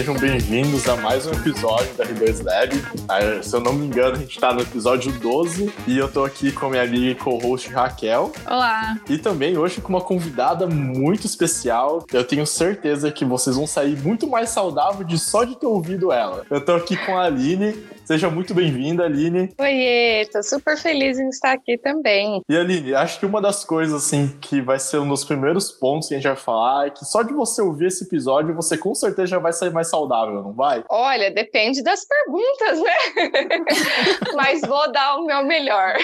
sejam bem-vindos a mais um episódio da R2 Lab. Ah, se eu não me engano, a gente está no episódio 12 e eu tô aqui com a minha amiga e co-host Raquel. Olá! E também hoje com uma convidada muito especial. Eu tenho certeza que vocês vão sair muito mais saudável de só de ter ouvido ela. Eu tô aqui com a Aline. Seja muito bem-vinda, Aline. Oiê, tô super feliz em estar aqui também. E Aline, acho que uma das coisas assim que vai ser um dos primeiros pontos que a gente vai falar é que só de você ouvir esse episódio, você com certeza já vai sair mais saudável, não vai? Olha, depende das perguntas, né? Mas vou dar o meu melhor.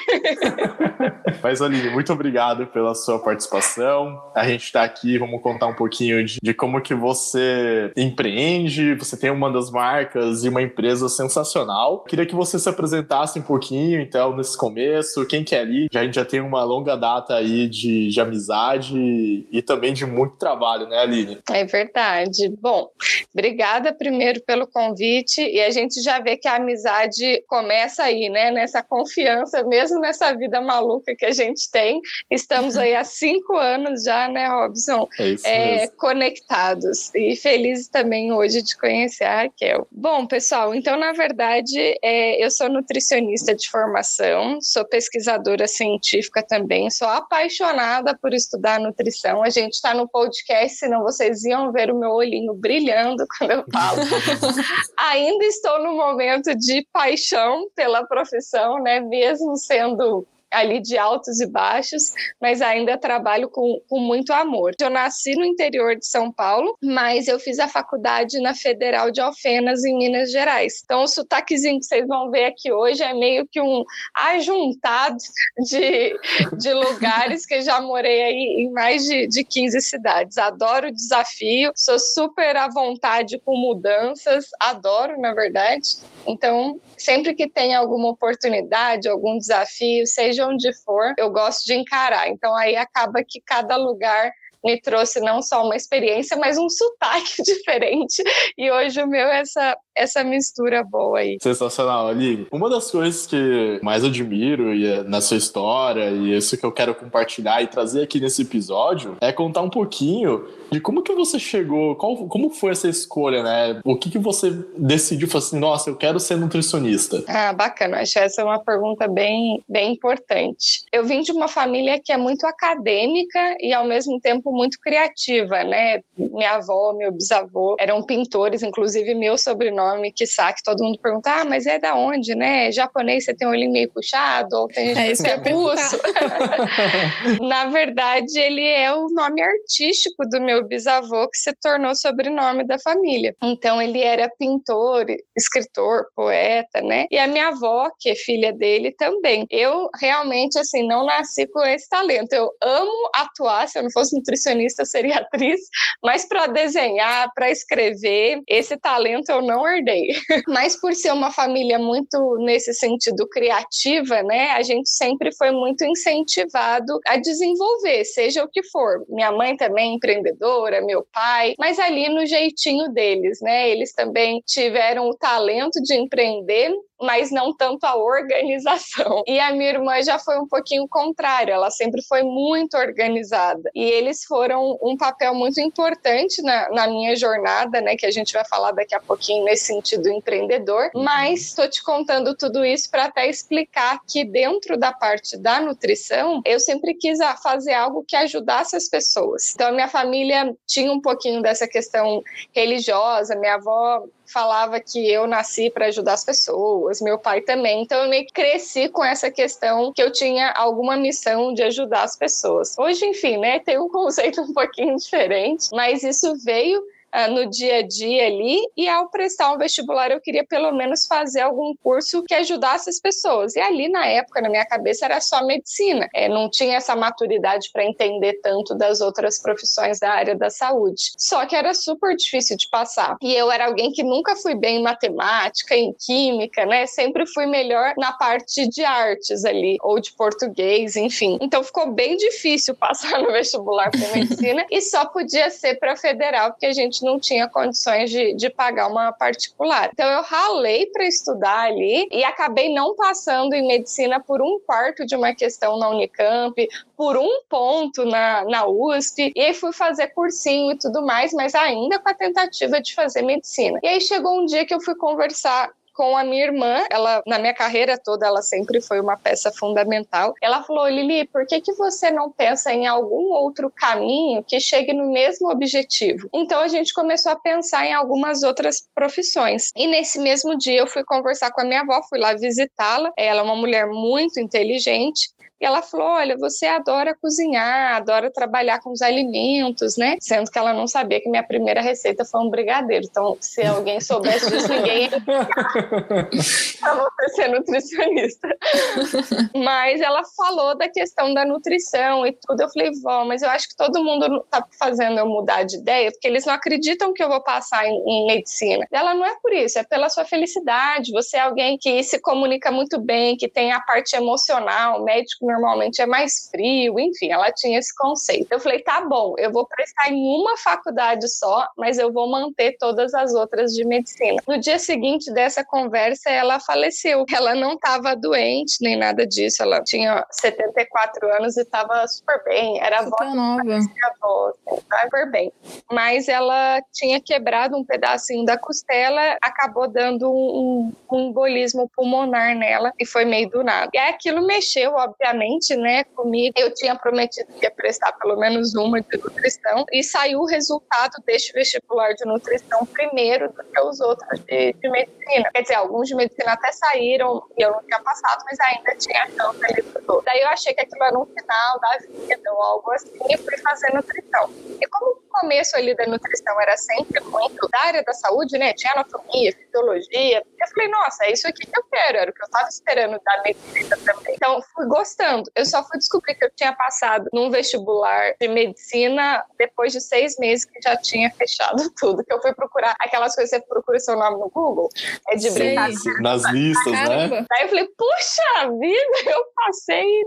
Mas, Aline, muito obrigado pela sua participação. A gente está aqui, vamos contar um pouquinho de, de, como que você empreende. Você tem uma das marcas e uma empresa sensacional. Queria que você se apresentasse um pouquinho, então, nesse começo. Quem que é ali? Já, a gente já tem uma longa data aí de, de amizade e também de muito trabalho, né, Aline? É verdade. Bom, obrigada primeiro pelo convite e a gente já vê que a amizade começa aí, né? Nessa confiança, mesmo nessa vida maluca que a gente tem. Estamos aí há cinco anos já, né, Robson? É isso é, conectados e felizes também hoje de conhecer a Raquel. Bom, pessoal, então na verdade é, eu sou nutricionista de formação, sou pesquisadora científica também, sou apaixonada por estudar nutrição. A gente está no podcast, senão vocês iam ver o meu olhinho brilhando quando eu falo. Ainda estou no momento de paixão pela profissão, né? Mesmo sendo ali de altos e baixos, mas ainda trabalho com, com muito amor. Eu nasci no interior de São Paulo, mas eu fiz a faculdade na Federal de Alfenas, em Minas Gerais. Então, o sotaquezinho que vocês vão ver aqui hoje é meio que um ajuntado de, de lugares que já morei aí em mais de, de 15 cidades. Adoro o desafio, sou super à vontade com mudanças, adoro, na verdade. Então, sempre que tem alguma oportunidade, algum desafio, seja onde for, eu gosto de encarar. Então, aí acaba que cada lugar me trouxe não só uma experiência, mas um sotaque diferente. E hoje o meu é essa, essa mistura boa aí. Sensacional, Ali. Uma das coisas que mais admiro e é na sua história, e isso que eu quero compartilhar e trazer aqui nesse episódio, é contar um pouquinho de como que você chegou, qual, como foi essa escolha, né? O que que você decidiu, falou assim, nossa, eu quero ser nutricionista? Ah, bacana, acho essa é uma pergunta bem, bem importante. Eu vim de uma família que é muito acadêmica e ao mesmo tempo muito criativa, né? Minha avó, meu bisavô eram pintores, inclusive meu sobrenome, que sabe, todo mundo pergunta, ah, mas é da onde, né? Japonês, você tem um olho meio puxado, ou tem gente é, que é russo. Na verdade, ele é o nome artístico do meu meu bisavô que se tornou sobrenome da família. Então ele era pintor, escritor, poeta, né? E a minha avó, que é filha dele também. Eu realmente assim não nasci com esse talento. Eu amo atuar, se eu não fosse nutricionista seria atriz, mas para desenhar, para escrever, esse talento eu não herdei. mas por ser uma família muito nesse sentido criativa, né? A gente sempre foi muito incentivado a desenvolver, seja o que for. Minha mãe também é empreendedora meu pai, mas ali no jeitinho deles, né? Eles também tiveram o talento de empreender mas não tanto a organização. E a minha irmã já foi um pouquinho contrário, ela sempre foi muito organizada. E eles foram um papel muito importante na, na minha jornada, né, que a gente vai falar daqui a pouquinho nesse sentido empreendedor. Uhum. Mas estou te contando tudo isso para até explicar que dentro da parte da nutrição, eu sempre quis fazer algo que ajudasse as pessoas. Então a minha família tinha um pouquinho dessa questão religiosa, minha avó falava que eu nasci para ajudar as pessoas, meu pai também. Então eu meio que cresci com essa questão que eu tinha alguma missão de ajudar as pessoas. Hoje, enfim, né, tem um conceito um pouquinho diferente, mas isso veio uh, no dia a dia ali. E ao prestar um vestibular, eu queria pelo menos fazer algum curso que ajudasse as pessoas. E ali, na época, na minha cabeça, era só medicina. É, não tinha essa maturidade para entender tanto das outras profissões da área da saúde. Só que era super difícil de passar. E eu era alguém que nunca fui bem em matemática, em química, né? Sempre fui melhor na parte de artes ali, ou de português, enfim. Então ficou bem difícil passar no vestibular para medicina e só podia ser para federal, porque a gente gente não tinha condições de, de pagar uma particular. Então eu ralei para estudar ali e acabei não passando em medicina por um quarto de uma questão na Unicamp, por um ponto na, na USP, e aí fui fazer cursinho e tudo mais, mas ainda com a tentativa de fazer medicina. E aí chegou um dia que eu fui conversar com a minha irmã. Ela, na minha carreira toda, ela sempre foi uma peça fundamental. Ela falou: Lili, por que, que você não pensa em algum outro caminho que chegue no mesmo objetivo? Então a gente começou a pensar em algumas outras profissões. E nesse mesmo dia eu fui conversar com a minha avó, fui lá visitá-la. Ela é uma mulher muito inteligente e ela falou: Olha, você adora cozinhar, adora trabalhar com os alimentos, né? Sendo que ela não sabia que minha primeira receita foi um brigadeiro. Então, se alguém soubesse disso, ninguém ia pra você ser nutricionista. mas ela falou da questão da nutrição e tudo. Eu falei: Vó, mas eu acho que todo mundo tá fazendo eu mudar de ideia, porque eles não acreditam que eu vou passar em, em medicina. Ela não é por isso, é pela sua felicidade. Você é alguém que se comunica muito bem, que tem a parte emocional, médico normalmente é mais frio, enfim, ela tinha esse conceito. Eu falei, tá bom, eu vou prestar em uma faculdade só, mas eu vou manter todas as outras de medicina. No dia seguinte dessa conversa, ela faleceu. Ela não estava doente nem nada disso, ela tinha 74 anos e estava super bem, era super voz, nova. Voz, super bem. Mas ela tinha quebrado um pedacinho da costela, acabou dando um, um embolismo pulmonar nela e foi meio do nada. E aquilo mexeu, obviamente né, comigo. Eu tinha prometido que ia prestar pelo menos uma de nutrição e saiu o resultado deste vestibular de nutrição primeiro do que os outros de, de medicina. Quer dizer, alguns de medicina até saíram e eu não tinha passado, mas ainda tinha chance ali pro Daí eu achei que aquilo era um final da vida ou algo assim e fui fazer nutrição. E como o começo ali da nutrição era sempre muito área da saúde, né, tinha anatomia, fisiologia, eu falei, nossa, é isso aqui que eu quero, era o que eu estava esperando da medicina também. Então, fui gostando. Eu só fui descobrir que eu tinha passado num vestibular de medicina depois de seis meses que já tinha fechado tudo. Que eu fui procurar aquelas coisas que você procura seu nome no Google. É de brincadeira. Nas listas, né? Daí eu falei, puxa vida, eu passei.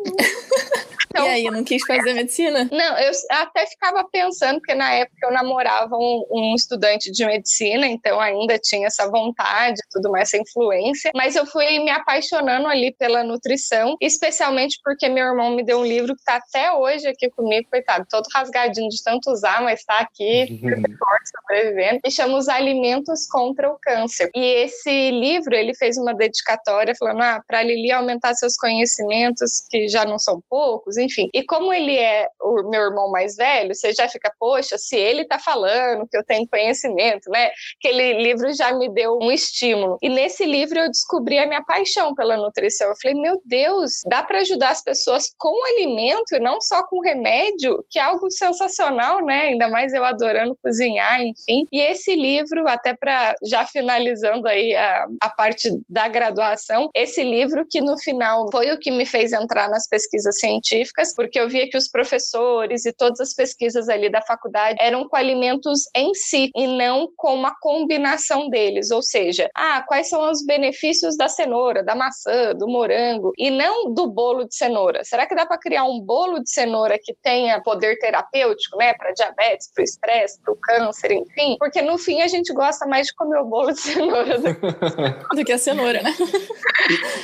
Então, e aí, não quis fazer medicina? Não, eu até ficava pensando, porque na época eu namorava um, um estudante de medicina, então ainda tinha essa vontade, tudo mais, essa influência. Mas eu fui me apaixonando ali pela nutrição, especialmente porque meu irmão me deu um livro que está até hoje aqui comigo, coitado, todo rasgadinho de tanto usar, mas está aqui, forte, sobrevivendo, e chama Os Alimentos contra o Câncer. E esse livro, ele fez uma dedicatória falando, ah, para Lili aumentar seus conhecimentos, que já não são poucos, enfim. E como ele é o meu irmão mais velho, você já fica, poxa, se ele está falando que eu tenho conhecimento, né? Aquele livro já me deu um estímulo. E nesse livro eu descobri a minha paixão pela nutrição. Eu falei, meu Deus, dá para ajudar as pessoas com alimento e não só com remédio, que é algo sensacional, né? Ainda mais eu adorando cozinhar, enfim. E esse livro, até para já finalizando aí a, a parte da graduação, esse livro que no final foi o que me fez entrar nas pesquisas científicas, porque eu via que os professores e todas as pesquisas ali da faculdade eram com alimentos em si e não com uma combinação deles, ou seja, ah, quais são os benefícios da cenoura, da maçã, do morango e não do bolo de cenoura? Será que dá para criar um bolo de cenoura que tenha poder terapêutico, né, para diabetes, para o estresse, para o câncer, enfim? Porque no fim a gente gosta mais de comer o bolo de cenoura do, do que a cenoura, né?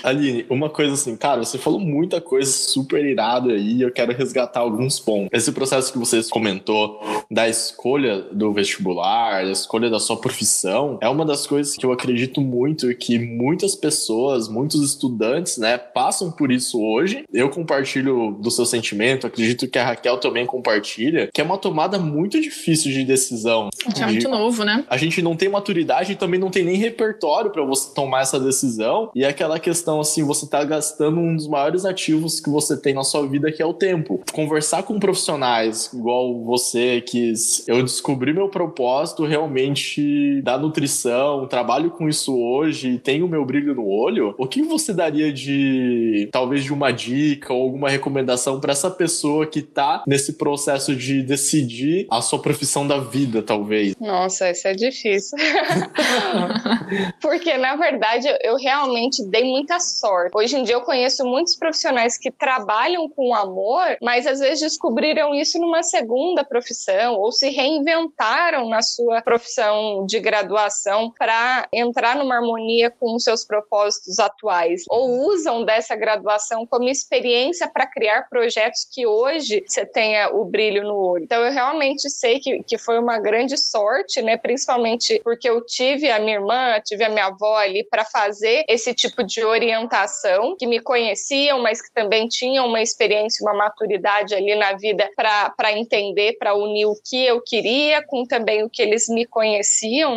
Aline, uma coisa assim, cara, você falou muita coisa super irada aí, eu quero resgatar alguns pontos. Esse processo que você comentou da escolha do vestibular, da escolha da sua profissão, é uma das coisas que eu acredito muito que muitas pessoas, muitos estudantes, né, passam por isso hoje eu compartilho do seu sentimento, acredito que a Raquel também compartilha, que é uma tomada muito difícil de decisão. É de, muito novo, né? A gente não tem maturidade e também não tem nem repertório para você tomar essa decisão. E é aquela questão assim, você tá gastando um dos maiores ativos que você tem na sua vida, que é o tempo. Conversar com profissionais igual você, que eu descobri meu propósito realmente da nutrição, trabalho com isso hoje, tenho meu brilho no olho. O que você daria de talvez de uma dica ou alguma recomendação para essa pessoa que tá nesse processo de decidir a sua profissão da vida, talvez? Nossa, isso é difícil. Porque, na verdade, eu realmente dei muita sorte. Hoje em dia eu conheço muitos profissionais que trabalham com amor, mas às vezes descobriram isso numa segunda profissão ou se reinventaram na sua profissão de graduação para entrar numa harmonia com os seus propósitos atuais ou usam dessa graduação como experiência para criar projetos que hoje você tenha o brilho no olho. Então eu realmente sei que, que foi uma grande sorte, né, principalmente porque eu tive a minha irmã, tive a minha avó ali para fazer esse tipo de orientação, que me conheciam, mas que também tinham uma experiência, uma maturidade ali na vida para entender, para unir o que eu queria com também o que eles me conheciam.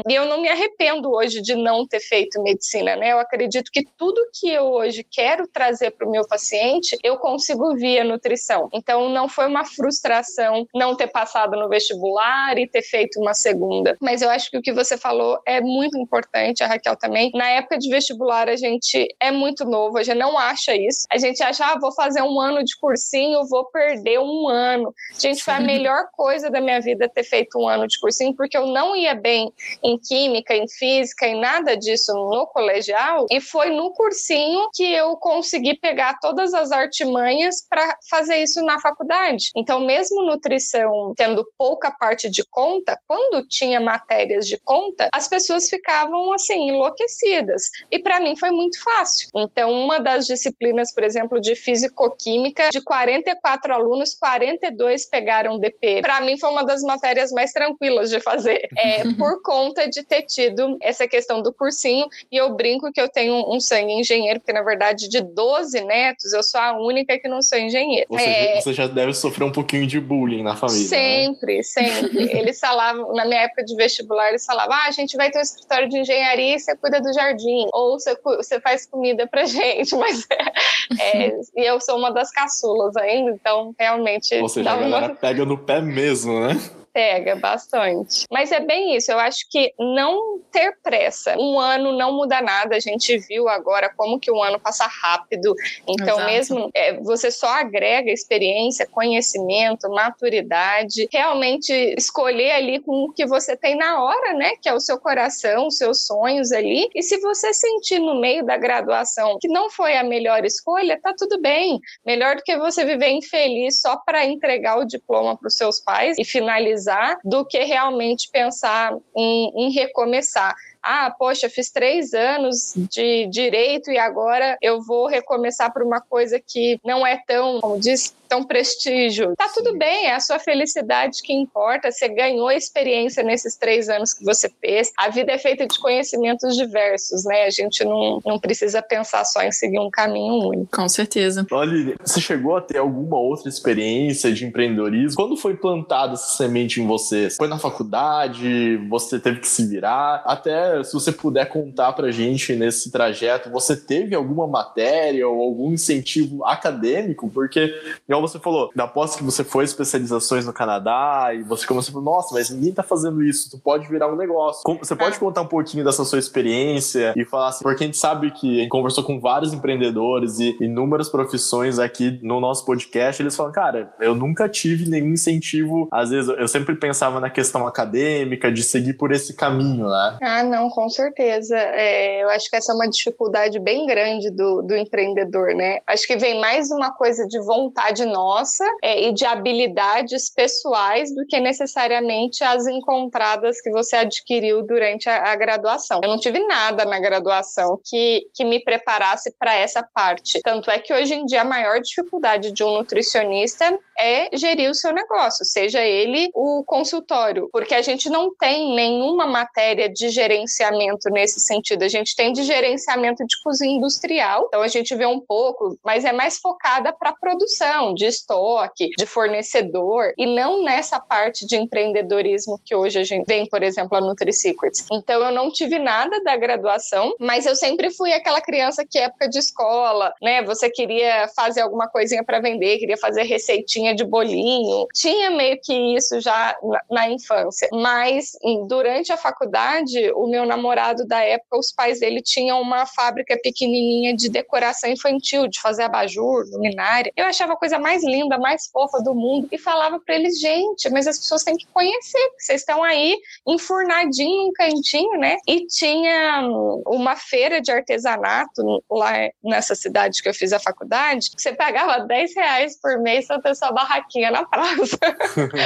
E eu não me arrependo hoje de não ter feito medicina, né? Eu acredito que tudo que eu hoje quero trazer para o meu paciente, eu consigo via nutrição. Então não foi uma frustração não ter passado no vestibular e ter feito uma segunda. Mas eu acho que o que você falou é muito importante, a Raquel também. Na época de vestibular, a gente é muito novo, a gente não acha isso. A gente acha, ah, vou fazer um ano de cursinho, vou perder um ano. Gente, foi a melhor coisa da minha vida ter feito um ano de cursinho, porque eu não ia bem em química, em física, em nada disso no colegial. E foi no cursinho que eu consegui pegar todas as artimanhas para fazer isso na faculdade. Então, mesmo nutrição tendo pouca parte de conta, quando tinha matérias de conta, as pessoas ficavam assim enlouquecidas. E para mim foi muito fácil. Então, uma das disciplinas, por exemplo, de fisicoquímica, de 44 alunos, 42 pegaram DP. Para mim foi uma das matérias mais tranquilas de fazer, é, por conta de ter tido essa questão do cursinho. E eu brinco que eu tenho um sangue engenheiro, porque na verdade de 12 netos, eu sou a única que não sou engenheiro. Ou seja, é... você já deve sofrer um pouquinho de bullying na família. Sempre, né? sempre. eles falavam, na minha época de vestibular, eles falavam: ah, a gente vai ter um escritório de engenharia e você cuida do jardim, ou você, você faz comida pra gente, mas é, é, e eu sou uma das caçulas ainda, então realmente. Ou seja, a galera uma... pega no pé mesmo, né? Pega bastante. Mas é bem isso, eu acho que não ter pressa. Um ano não muda nada, a gente viu agora como que um ano passa rápido. Então, Exato. mesmo é, você só agrega experiência, conhecimento, maturidade, realmente escolher ali com o que você tem na hora, né? Que é o seu coração, os seus sonhos ali. E se você sentir no meio da graduação que não foi a melhor escolha, tá tudo bem. Melhor do que você viver infeliz só para entregar o diploma para os seus pais e finalizar do que realmente pensar em, em recomeçar. Ah, poxa, fiz três anos de direito e agora eu vou recomeçar por uma coisa que não é tão, como diz, tão prestígio. Tá tudo bem, é a sua felicidade que importa. Você ganhou experiência nesses três anos que você fez. A vida é feita de conhecimentos diversos, né? A gente não, não precisa pensar só em seguir um caminho único. Com certeza. Olha, você chegou a ter alguma outra experiência de empreendedorismo? Quando foi plantada essa semente em você? Foi na faculdade? Você teve que se virar? Até se você puder contar pra gente nesse trajeto, você teve alguma matéria ou algum incentivo acadêmico? Porque, igual você falou, após que você foi especializações no Canadá e você começou a falar, nossa, mas ninguém tá fazendo isso, tu pode virar um negócio. Você pode é. contar um pouquinho dessa sua experiência e falar assim, porque a gente sabe que a gente conversou com vários empreendedores e inúmeras profissões aqui no nosso podcast, eles falam, cara, eu nunca tive nenhum incentivo, às vezes eu sempre pensava na questão acadêmica, de seguir por esse caminho, né? Ah, não, com certeza. É, eu acho que essa é uma dificuldade bem grande do, do empreendedor, né? Acho que vem mais uma coisa de vontade nossa é, e de habilidades pessoais do que necessariamente as encontradas que você adquiriu durante a, a graduação. Eu não tive nada na graduação que, que me preparasse para essa parte. Tanto é que hoje em dia a maior dificuldade de um nutricionista é gerir o seu negócio, seja ele o consultório, porque a gente não tem nenhuma matéria de gerenciamento nesse sentido. A gente tem de gerenciamento de cozinha industrial, então a gente vê um pouco, mas é mais focada para produção, de estoque, de fornecedor, e não nessa parte de empreendedorismo que hoje a gente vem, por exemplo, a NutriSecrets. Então eu não tive nada da graduação, mas eu sempre fui aquela criança que época de escola, né? Você queria fazer alguma coisinha para vender, queria fazer receitinha de bolinho. Tinha meio que isso já na, na, infância. Mas durante a faculdade, o meu namorado da época, os pais dele tinham uma fábrica pequenininha de decoração infantil, de fazer abajur, luminária. Eu achava a coisa mais mais linda, mais fofa do mundo. E falava para eles, gente, mas as pessoas têm que conhecer, vocês estão aí enfurnadinho, um cantinho, né? E tinha hum, uma feira de artesanato lá nessa cidade que eu fiz a faculdade, você pagava 10 reais por mês pra ter sua barraquinha na praça.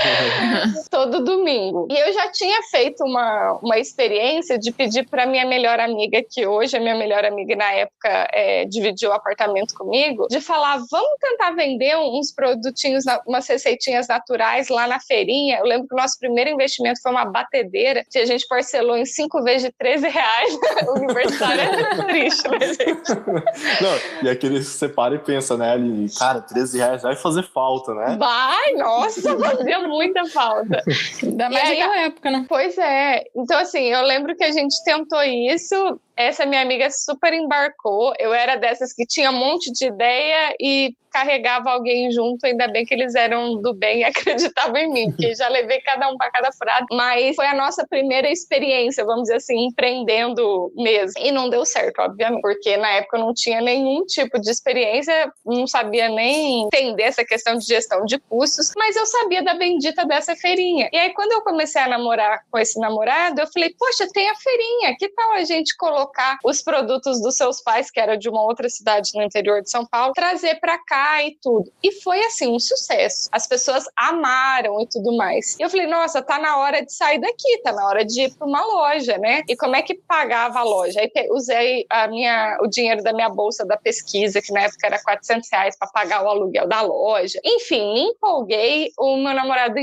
Todo domingo. E eu já tinha feito uma, uma experiência de pedir para minha melhor amiga, que hoje é minha melhor amiga na época é, dividiu o apartamento comigo, de falar: vamos tentar vender uns produtinhos, umas receitinhas naturais lá na feirinha. Eu lembro que o nosso primeiro investimento foi uma batedeira que a gente parcelou em cinco vezes de 13 reais. o universitário é triste, né, gente? Não, e aquele você para e pensa, né, ali, cara, 13 reais vai fazer falta, né? Vai, nossa, fazia muita falta. Ainda mais naquela época, né? Pois é. Então, assim, eu lembro que a gente tentou isso, essa minha amiga super embarcou. Eu era dessas que tinha um monte de ideia e carregava alguém junto. Ainda bem que eles eram do bem e acreditavam em mim, que já levei cada um para cada furado. Mas foi a nossa primeira experiência, vamos dizer assim, empreendendo mesmo. E não deu certo, obviamente, porque na época eu não tinha nenhum tipo de experiência, não sabia nem entender essa questão de gestão de custos, mas eu sabia da bendita dessa feirinha. E aí, quando eu comecei a namorar com esse namorado, eu falei, poxa, tem a feirinha, que tal a gente colocar os produtos dos seus pais, que era de uma outra cidade no interior de São Paulo, trazer para cá e tudo. E foi assim, um sucesso. As pessoas amaram e tudo mais. E eu falei, nossa, tá na hora de sair daqui, tá na hora de ir para uma loja, né? E como é que pagava a loja? Aí usei a minha, o dinheiro da minha bolsa da pesquisa, que na época era 400 reais para pagar o aluguel da loja. Enfim, me empolguei. O meu namorado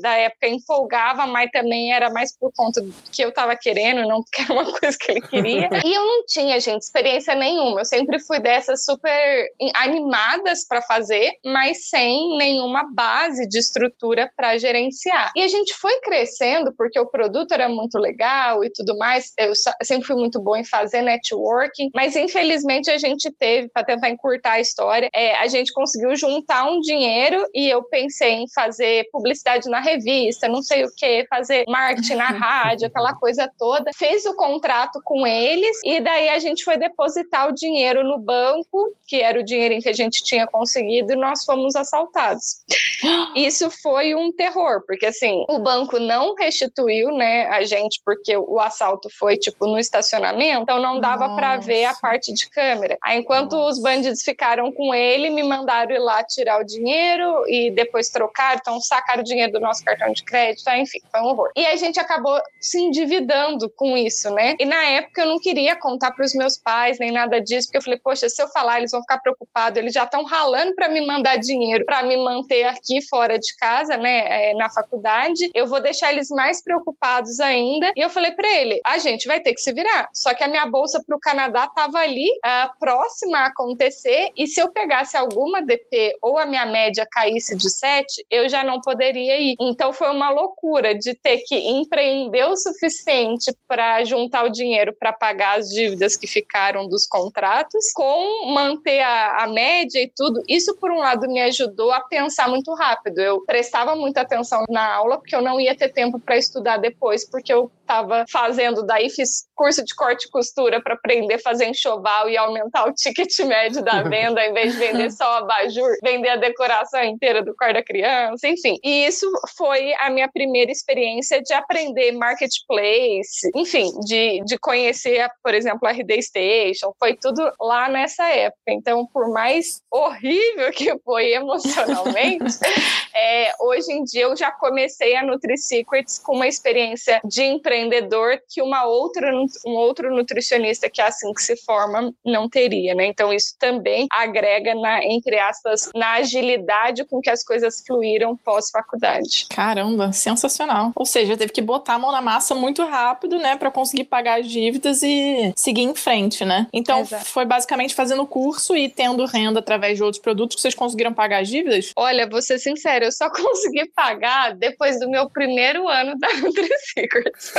da época empolgava, mas também era mais por conta do que eu tava querendo, não porque era uma coisa que ele queria. e eu não tinha, gente, experiência nenhuma. Eu sempre fui dessas super animadas para fazer, mas sem nenhuma base de estrutura para gerenciar. E a gente foi crescendo porque o produto era muito legal e tudo mais. Eu sempre fui muito bom em fazer networking, mas infelizmente a gente teve, para tentar encurtar a história, é, a gente conseguiu juntar um dinheiro e eu pensei em fazer publicidade na revista, não sei o que, fazer marketing na rádio, aquela coisa toda. Fez o contrato com eles e daí a gente foi depositar o dinheiro no banco, que era o dinheiro que a gente tinha conseguido e nós fomos assaltados. Isso foi um terror, porque assim, o banco não restituiu, né, a gente porque o assalto foi tipo no estacionamento, então não dava para ver a parte de câmera. Aí enquanto Nossa. os bandidos ficaram com ele, me mandaram ir lá tirar o dinheiro e depois trocar, então sacaram o dinheiro do nosso cartão de crédito, enfim, foi um horror. E a gente acabou se endividando com isso, né? E na época eu não queria contar para os meus pais nem nada disso, porque eu falei, poxa, se eu falar, eles vão ficar preocupados, eles já estão ralando para me mandar dinheiro para me manter aqui fora de casa, né, é, na faculdade, eu vou deixar eles mais preocupados ainda. E eu falei para ele: a gente vai ter que se virar. Só que a minha bolsa para o Canadá estava ali, uh, próxima a acontecer, e se eu pegasse alguma DP ou a minha média caísse de 7, eu já não poderia ir. Então foi uma loucura de ter que empreender o suficiente para juntar o dinheiro para pagar as dívidas que ficaram dos contratos, com manter a, a média e tudo. Isso, por um lado, me ajudou a pensar muito rápido. Eu prestava muita atenção na aula, porque eu não ia ter tempo para estudar depois, porque eu estava fazendo, daí fiz curso de corte e costura para aprender a fazer enxoval e aumentar o ticket médio da venda, em vez de vender só a bajur, vender a decoração inteira do quarto da criança, enfim. E isso foi a minha primeira experiência de aprender marketplace, enfim, de, de conhecer, por exemplo, a RD Station, foi tudo lá nessa época. Então, por mais horrível que foi emocionalmente, é, hoje em dia eu já comecei a Nutri Secrets com uma experiência de empreendedor que uma outra, um outro nutricionista que é assim que se forma não teria, né? Então isso também agrega na, entre aspas, na agilidade com que as coisas fluíram pós-faculdade. Caramba, sensacional. Ou seja, teve que botar a mão na massa muito rápido, né, para conseguir pagar as dívidas e seguir em frente, né? Então Exato. foi basicamente fazendo curso e tendo renda através de outros produtos que vocês conseguiram pagar as dívidas? Olha, vou ser sincera, eu só consegui pagar depois do meu primeiro ano da NutriSecrets.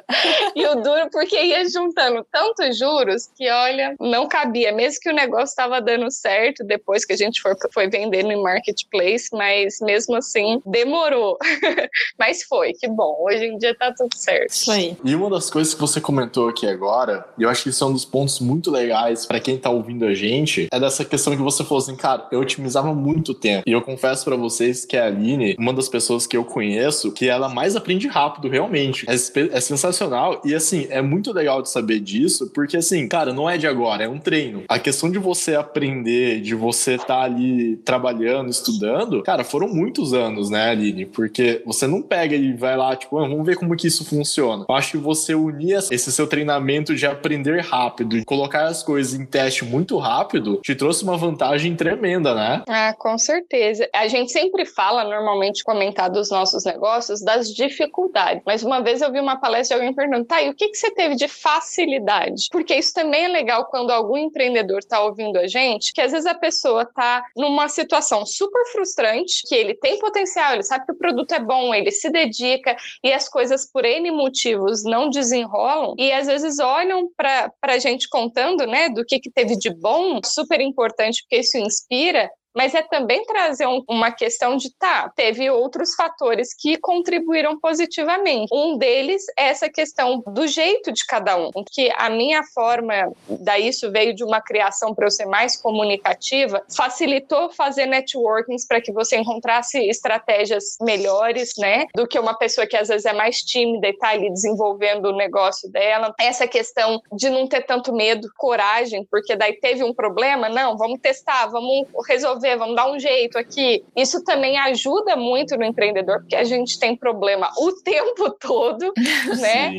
e o duro, porque ia juntando tantos juros que, olha, não cabia. Mesmo que o negócio estava dando certo depois que a gente foi, foi vendendo em marketplace, mas mesmo assim demorou. mas foi, que bom. Hoje em dia tá tudo certo. Isso aí. E uma das coisas que você comentou aqui agora, e eu acho que isso é um dos pontos muito legais para quem tá ouvindo a gente, é dessa questão que você falou assim, cara, eu otimizava muito tempo. E eu confesso para vocês que a Aline, uma das pessoas que eu conheço, que ela mais aprende rápido, realmente. É, é sensacional. E assim, é muito legal de saber disso, porque assim, cara, não é de agora, é um treino. A questão de você aprender, de você estar tá ali trabalhando, estudando, cara, foram muitos anos, né, Aline? Porque você não pega e vai lá, tipo, ah, vamos ver como que isso funciona. Eu acho que você unir esse seu treinamento de aprender rápido e colocar as coisas em teste muito rápido te trouxe uma vantagem tremenda, né? Ah, com certeza. A gente sempre fala, normalmente, comentar dos nossos negócios, das dificuldades. Mas uma vez eu vi uma palestra de alguém perguntando, tá, e o que, que você teve de facilidade? Porque isso também é legal quando algum empreendedor está ouvindo a gente, que às vezes a pessoa está numa situação super frustrante, que ele tem potencial, ele sabe que o produto é bom, ele se dedica e as coisas por N motivos não desenrolam e às vezes olham para a gente contando, né, do que, que teve de bom, super importante, porque isso inspira, mas é também trazer um, uma questão de, tá, teve outros fatores que contribuíram positivamente. Um deles é essa questão do jeito de cada um, que a minha forma, daí isso veio de uma criação para eu ser mais comunicativa, facilitou fazer networkings para que você encontrasse estratégias melhores, né, do que uma pessoa que às vezes é mais tímida e está ali desenvolvendo o negócio dela. Essa questão de não ter tanto medo, coragem, porque daí teve um problema, não, vamos testar, vamos resolver fazer, vamos dar um jeito aqui. Isso também ajuda muito no empreendedor, porque a gente tem problema o tempo todo, né?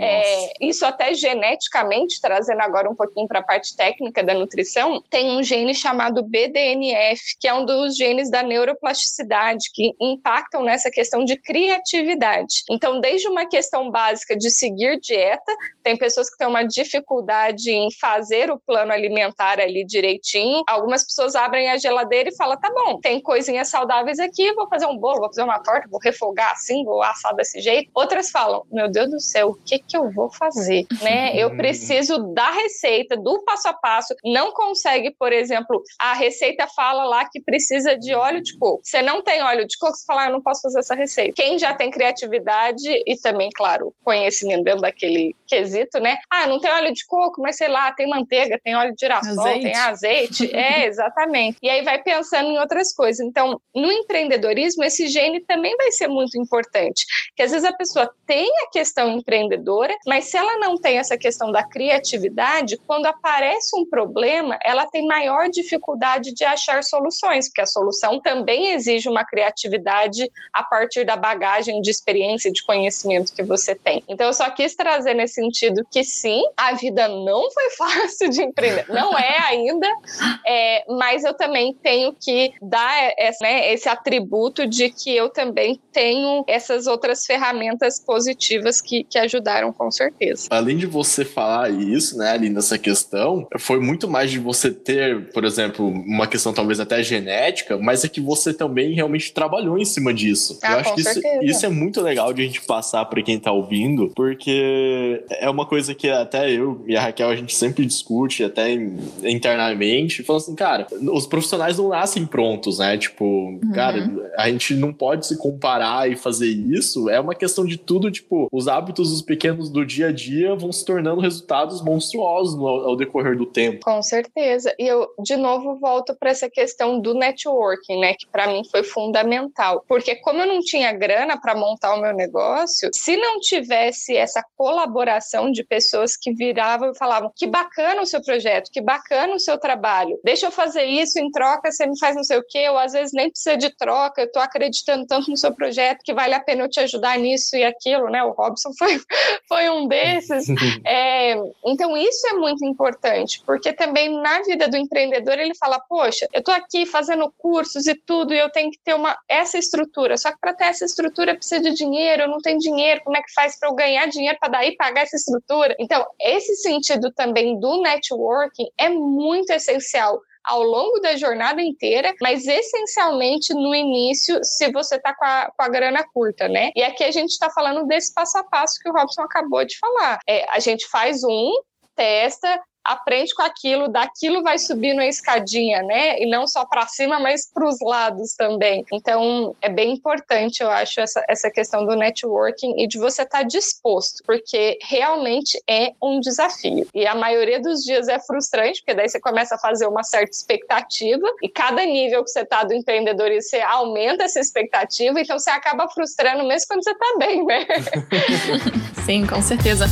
É, isso até geneticamente, trazendo agora um pouquinho para a parte técnica da nutrição, tem um gene chamado BDNF, que é um dos genes da neuroplasticidade, que impactam nessa questão de criatividade. Então, desde uma questão básica de seguir dieta, tem pessoas que têm uma dificuldade em fazer o plano alimentar ali direitinho. Algumas pessoas abrem a geladeira geladeira e fala: tá bom, tem coisinhas saudáveis aqui, vou fazer um bolo, vou fazer uma torta, vou refogar assim, vou assar desse jeito. Outras falam: meu Deus do céu, o que que eu vou fazer? né? Eu preciso da receita, do passo a passo. Não consegue, por exemplo, a receita fala lá que precisa de óleo de coco. Você não tem óleo de coco, você fala: ah, eu não posso fazer essa receita. Quem já tem criatividade e também, claro, conhecimento dentro daquele quesito, né? Ah, não tem óleo de coco, mas sei lá, tem manteiga, tem óleo de girassol, azeite. tem azeite. é, exatamente. E aí vai pensando em outras coisas. Então, no empreendedorismo, esse gene também vai ser muito importante. Que às vezes a pessoa tem a questão empreendedora, mas se ela não tem essa questão da criatividade, quando aparece um problema, ela tem maior dificuldade de achar soluções, porque a solução também exige uma criatividade a partir da bagagem de experiência de conhecimento que você tem. Então, eu só quis trazer nesse sentido que sim, a vida não foi fácil de empreender, não é ainda, é, mas eu também tenho que dar esse, né, esse atributo de que eu também tenho essas outras ferramentas positivas que, que ajudaram com certeza. Além de você falar isso, né, ali nessa questão, foi muito mais de você ter, por exemplo, uma questão talvez até genética, mas é que você também realmente trabalhou em cima disso. Ah, eu acho que isso, isso, é muito legal de a gente passar para quem tá ouvindo, porque é uma coisa que até eu e a Raquel a gente sempre discute, até internamente, falando assim, cara, os profissionais não nascem prontos, né? Tipo, uhum. cara, a gente não pode se comparar e fazer isso. É uma questão de tudo, tipo, os hábitos dos pequenos do dia a dia vão se tornando resultados monstruosos no, ao decorrer do tempo. Com certeza. E eu, de novo, volto para essa questão do networking, né? Que para mim foi fundamental. Porque como eu não tinha grana para montar o meu negócio, se não tivesse essa colaboração de pessoas que viravam e falavam que bacana o seu projeto, que bacana o seu trabalho, deixa eu fazer isso em troca troca, você me faz não sei o quê, ou às vezes nem precisa de troca, eu estou acreditando tanto no seu projeto que vale a pena eu te ajudar nisso e aquilo, né? O Robson foi, foi um desses. é, então, isso é muito importante, porque também na vida do empreendedor ele fala: Poxa, eu estou aqui fazendo cursos e tudo, e eu tenho que ter uma, essa estrutura. Só que para ter essa estrutura precisa de dinheiro, eu não tenho dinheiro, como é que faz para eu ganhar dinheiro para daí pagar essa estrutura? Então, esse sentido também do networking é muito essencial ao longo da jornada inteira, mas essencialmente no início, se você está com a, com a grana curta, né? E aqui a gente está falando desse passo a passo que o Robson acabou de falar. É, a gente faz um, testa, aprende com aquilo, daquilo vai subindo a escadinha, né? E não só para cima, mas para os lados também. Então, é bem importante, eu acho, essa, essa questão do networking e de você estar tá disposto, porque realmente é um desafio. E a maioria dos dias é frustrante, porque daí você começa a fazer uma certa expectativa, e cada nível que você está do empreendedorismo, você aumenta essa expectativa, então você acaba frustrando mesmo quando você está bem, né? Sim, com certeza.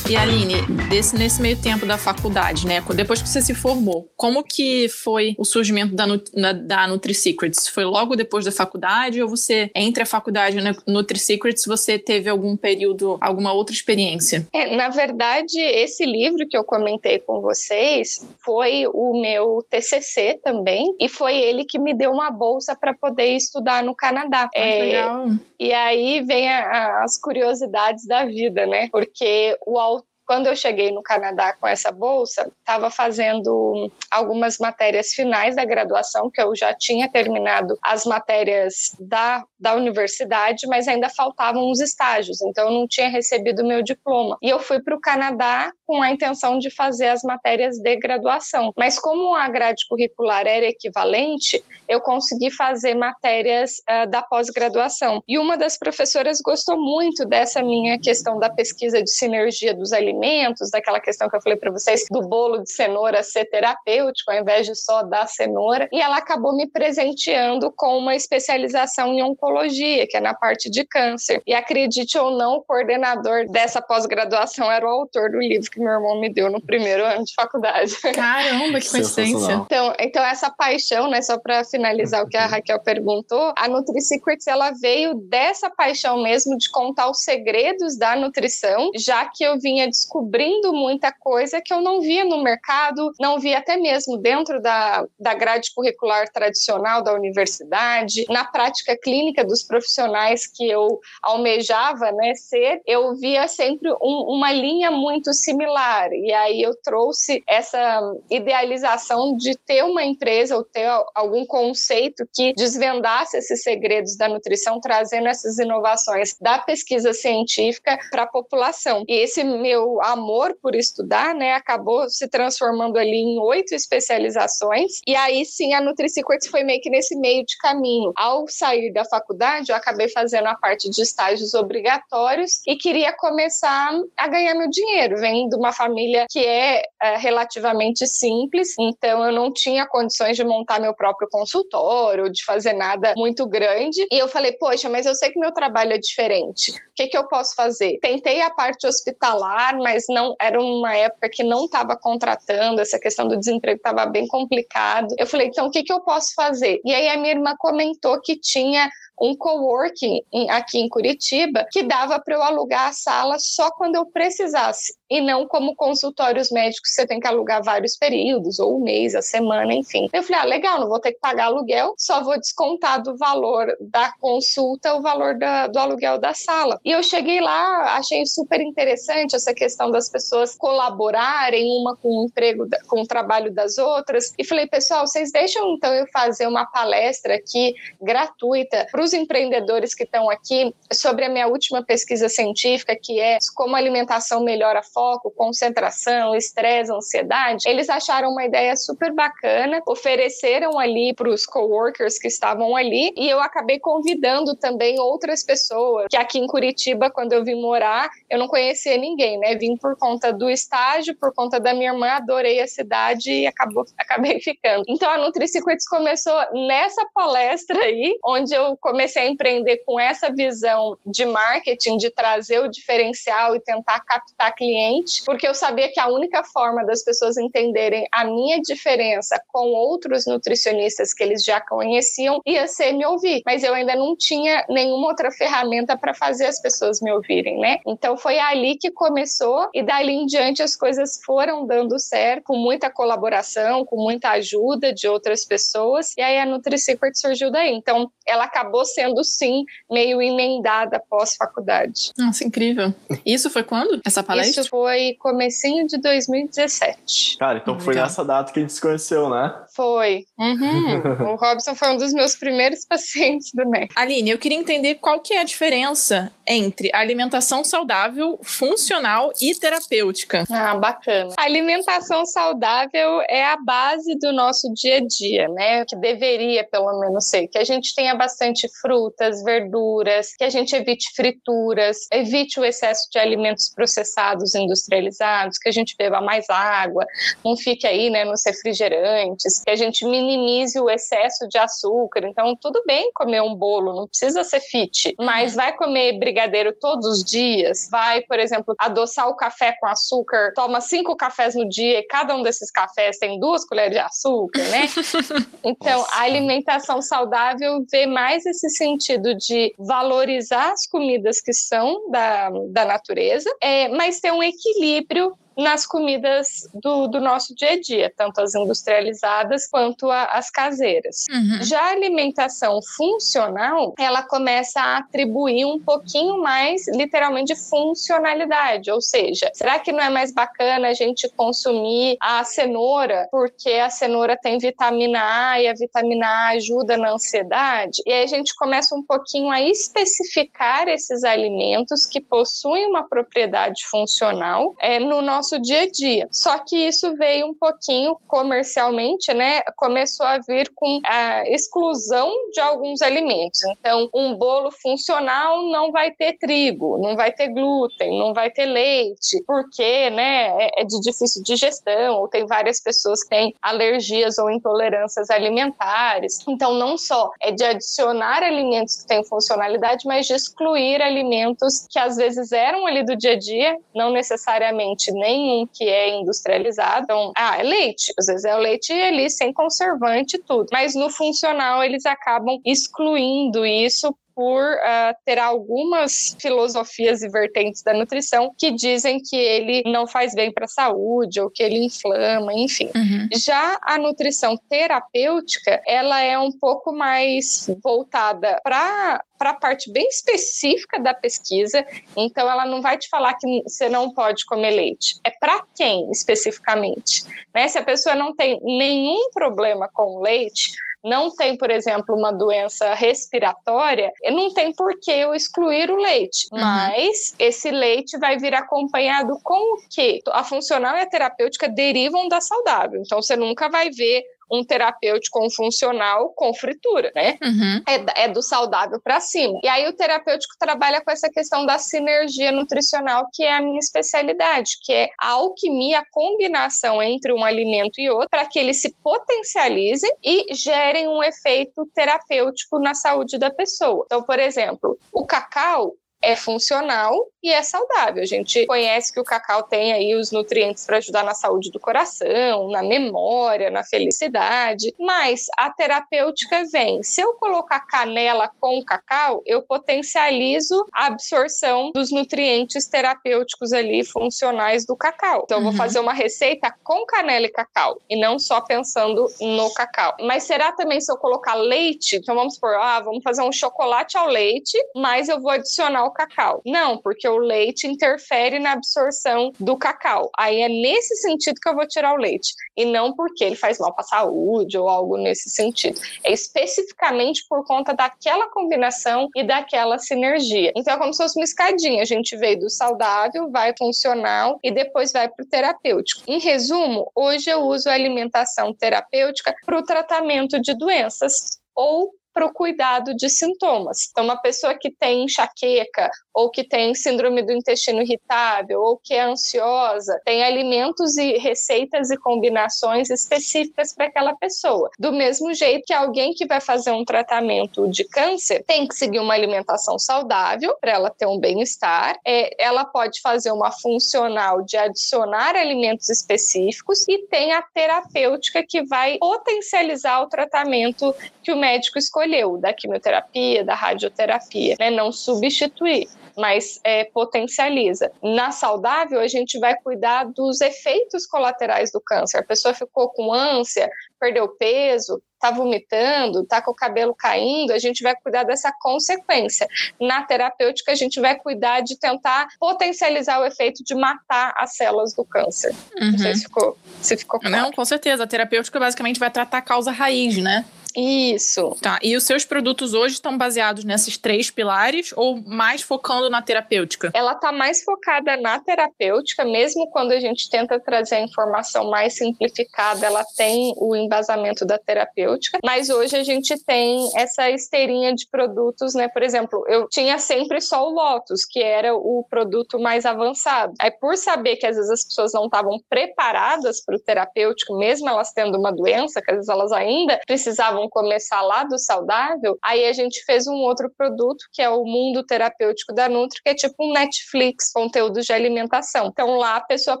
E Aline, desse, nesse meio tempo da faculdade, né? Depois que você se formou, como que foi o surgimento da, da NutriSecrets? Foi logo depois da faculdade ou você, entre a faculdade e a NutriSecrets, você teve algum período, alguma outra experiência? É, na verdade, esse livro que eu comentei com vocês foi o meu TCC também e foi ele que me deu uma bolsa para poder estudar no Canadá. Ah, é, legal. E aí vem a, a, as curiosidades da vida, né? Porque o autor quando eu cheguei no Canadá com essa bolsa, estava fazendo algumas matérias finais da graduação, que eu já tinha terminado as matérias da, da universidade, mas ainda faltavam os estágios, então eu não tinha recebido o meu diploma. E eu fui para o Canadá com a intenção de fazer as matérias de graduação. Mas como a grade curricular era equivalente, eu consegui fazer matérias uh, da pós-graduação. E uma das professoras gostou muito dessa minha questão da pesquisa de sinergia dos alimentos alimentos, daquela questão que eu falei para vocês do bolo de cenoura ser terapêutico ao invés de só dar cenoura. E ela acabou me presenteando com uma especialização em oncologia, que é na parte de câncer. E acredite ou não, o coordenador dessa pós-graduação era o autor do livro que meu irmão me deu no primeiro ano de faculdade. Caramba, que coincidência. Então, então essa paixão, né, só para finalizar o que a Raquel perguntou, a NutriSecrets ela veio dessa paixão mesmo de contar os segredos da nutrição, já que eu vinha descobrindo muita coisa que eu não via no mercado, não via até mesmo dentro da, da grade curricular tradicional da universidade, na prática clínica dos profissionais que eu almejava né, ser, eu via sempre um, uma linha muito similar. E aí eu trouxe essa idealização de ter uma empresa ou ter algum conceito que desvendasse esses segredos da nutrição, trazendo essas inovações da pesquisa científica para a população. E esse meu amor por estudar, né, acabou se transformando ali em oito especializações. E aí sim a NutriSecrets foi meio que nesse meio de caminho. Ao sair da faculdade, eu acabei fazendo a parte de estágios obrigatórios e queria começar a ganhar meu dinheiro. Venho de uma família que é, é relativamente simples, então eu não tinha condições de montar meu próprio consultório, de fazer nada muito grande. E eu falei, poxa, mas eu sei que meu trabalho é diferente. O que, que eu posso fazer? Tentei a parte hospitalar, mas não era uma época que não estava contratando, essa questão do desemprego estava bem complicado. Eu falei, então o que, que eu posso fazer? E aí a minha irmã comentou que tinha um coworking aqui em Curitiba que dava para eu alugar a sala só quando eu precisasse e não como consultórios médicos você tem que alugar vários períodos ou um mês, a semana, enfim. Eu falei, ah, legal, não vou ter que pagar aluguel, só vou descontar do valor da consulta o valor da, do aluguel da sala. E eu cheguei lá, achei super interessante essa questão das pessoas colaborarem uma com o emprego, com o trabalho das outras e falei, pessoal, vocês deixam então eu fazer uma palestra aqui gratuita para os os empreendedores que estão aqui sobre a minha última pesquisa científica, que é como a alimentação melhora foco, concentração, estresse, ansiedade. Eles acharam uma ideia super bacana, ofereceram ali para os coworkers que estavam ali e eu acabei convidando também outras pessoas, que aqui em Curitiba, quando eu vim morar, eu não conhecia ninguém, né? Vim por conta do estágio, por conta da minha irmã, adorei a cidade e acabou, acabei ficando. Então a NutriSecrets começou nessa palestra aí, onde eu comecei a empreender com essa visão de marketing, de trazer o diferencial e tentar captar cliente, porque eu sabia que a única forma das pessoas entenderem a minha diferença com outros nutricionistas que eles já conheciam ia ser me ouvir. Mas eu ainda não tinha nenhuma outra ferramenta para fazer as pessoas me ouvirem, né? Então foi ali que começou e dali em diante as coisas foram dando certo, com muita colaboração, com muita ajuda de outras pessoas. E aí a NutriSecret surgiu daí. Então ela acabou sendo sim meio emendada pós faculdade. Nossa, incrível. Isso foi quando? Essa palestra? Isso foi comecinho de 2017. Cara, então foi nessa data que a gente se conheceu, né? Foi. Uhum. o Robson foi um dos meus primeiros pacientes do MEC. Aline, eu queria entender qual que é a diferença entre alimentação saudável, funcional e terapêutica. Ah, bacana. A alimentação saudável é a base do nosso dia a dia, né? Que deveria, pelo menos, ser. Que a gente tenha bastante frutas, verduras, que a gente evite frituras, evite o excesso de alimentos processados, industrializados, que a gente beba mais água, não fique aí, né, nos refrigerantes, que a gente minimize o excesso de açúcar. Então, tudo bem comer um bolo, não precisa ser fit, mas vai comer brigadeiro todos os dias, vai, por exemplo, adoçar o café com açúcar, toma cinco cafés no dia e cada um desses cafés tem duas colheres de açúcar, né? Então, Nossa. a alimentação saudável vê mais esse sentido de valorizar as comidas que são da, da natureza, é, mas ter um equilíbrio nas comidas do, do, nosso dia a dia, tanto as industrializadas quanto a, as caseiras. Uhum. Já a alimentação funcional, ela começa a atribuir um pouquinho mais, literalmente, de funcionalidade, ou seja, será que não é mais bacana a gente consumir a cenoura porque a cenoura tem vitamina A e a vitamina A ajuda na ansiedade? E aí a gente começa um pouquinho a especificar esses alimentos que possuem uma propriedade funcional é, no nosso nosso dia a dia. Só que isso veio um pouquinho comercialmente, né? Começou a vir com a exclusão de alguns alimentos. Então, um bolo funcional não vai ter trigo, não vai ter glúten, não vai ter leite, porque, né, é, é de difícil digestão, ou tem várias pessoas que têm alergias ou intolerâncias alimentares. Então, não só é de adicionar alimentos que têm funcionalidade, mas de excluir alimentos que às vezes eram ali do dia a dia, não necessariamente nem nenhum que é industrializado. Então, ah, é leite. Às vezes é o leite ali sem conservante e tudo. Mas no funcional eles acabam excluindo isso por uh, ter algumas filosofias e vertentes da nutrição que dizem que ele não faz bem para a saúde ou que ele inflama, enfim. Uhum. Já a nutrição terapêutica, ela é um pouco mais voltada para para a parte bem específica da pesquisa, então ela não vai te falar que você não pode comer leite. É para quem especificamente? Né? Se a pessoa não tem nenhum problema com leite, não tem, por exemplo, uma doença respiratória, não tem por que eu excluir o leite. Uhum. Mas esse leite vai vir acompanhado com o quê? A funcional e a terapêutica derivam da saudável. Então você nunca vai ver um terapêutico um funcional com fritura, né? Uhum. É, é, do saudável para cima. E aí o terapêutico trabalha com essa questão da sinergia nutricional, que é a minha especialidade, que é a alquimia, a combinação entre um alimento e outro, para que eles se potencializem e gerem um efeito terapêutico na saúde da pessoa. Então, por exemplo, o cacau é funcional e é saudável. A gente conhece que o cacau tem aí os nutrientes para ajudar na saúde do coração, na memória, na felicidade, mas a terapêutica vem. Se eu colocar canela com cacau, eu potencializo a absorção dos nutrientes terapêuticos ali funcionais do cacau. Então, eu vou uhum. fazer uma receita com canela e cacau e não só pensando no cacau. Mas será também se eu colocar leite? Então, vamos por, ah, vamos fazer um chocolate ao leite, mas eu vou adicionar o cacau. Não, porque o leite interfere na absorção do cacau. Aí é nesse sentido que eu vou tirar o leite. E não porque ele faz mal para a saúde ou algo nesse sentido. É especificamente por conta daquela combinação e daquela sinergia. Então é como se fosse uma escadinha. A gente veio do saudável, vai funcional e depois vai para o terapêutico. Em resumo, hoje eu uso a alimentação terapêutica para o tratamento de doenças ou para o cuidado de sintomas. Então, uma pessoa que tem enxaqueca ou que tem síndrome do intestino irritável ou que é ansiosa, tem alimentos e receitas e combinações específicas para aquela pessoa. Do mesmo jeito que alguém que vai fazer um tratamento de câncer tem que seguir uma alimentação saudável para ela ter um bem-estar. É, ela pode fazer uma funcional de adicionar alimentos específicos e tem a terapêutica que vai potencializar o tratamento que o médico escolheu, da quimioterapia, da radioterapia, né? não substituir mas é, potencializa. Na saudável, a gente vai cuidar dos efeitos colaterais do câncer. A pessoa ficou com ânsia, perdeu peso, está vomitando, está com o cabelo caindo, a gente vai cuidar dessa consequência. Na terapêutica, a gente vai cuidar de tentar potencializar o efeito de matar as células do câncer. Uhum. Não sei uhum. se ficou, se ficou claro. Não, com certeza. A terapêutica basicamente vai tratar a causa raiz, né? Isso. Tá. E os seus produtos hoje estão baseados nesses três pilares ou mais focando na terapêutica? Ela está mais focada na terapêutica, mesmo quando a gente tenta trazer a informação mais simplificada, ela tem o embasamento da terapêutica. Mas hoje a gente tem essa esteirinha de produtos, né? Por exemplo, eu tinha sempre só o Lotus, que era o produto mais avançado. Aí, por saber que às vezes as pessoas não estavam preparadas para o terapêutico, mesmo elas tendo uma doença, que às vezes elas ainda precisavam começar lá do saudável, aí a gente fez um outro produto que é o Mundo Terapêutico da Nutri, que é tipo um Netflix, conteúdo de alimentação. Então lá a pessoa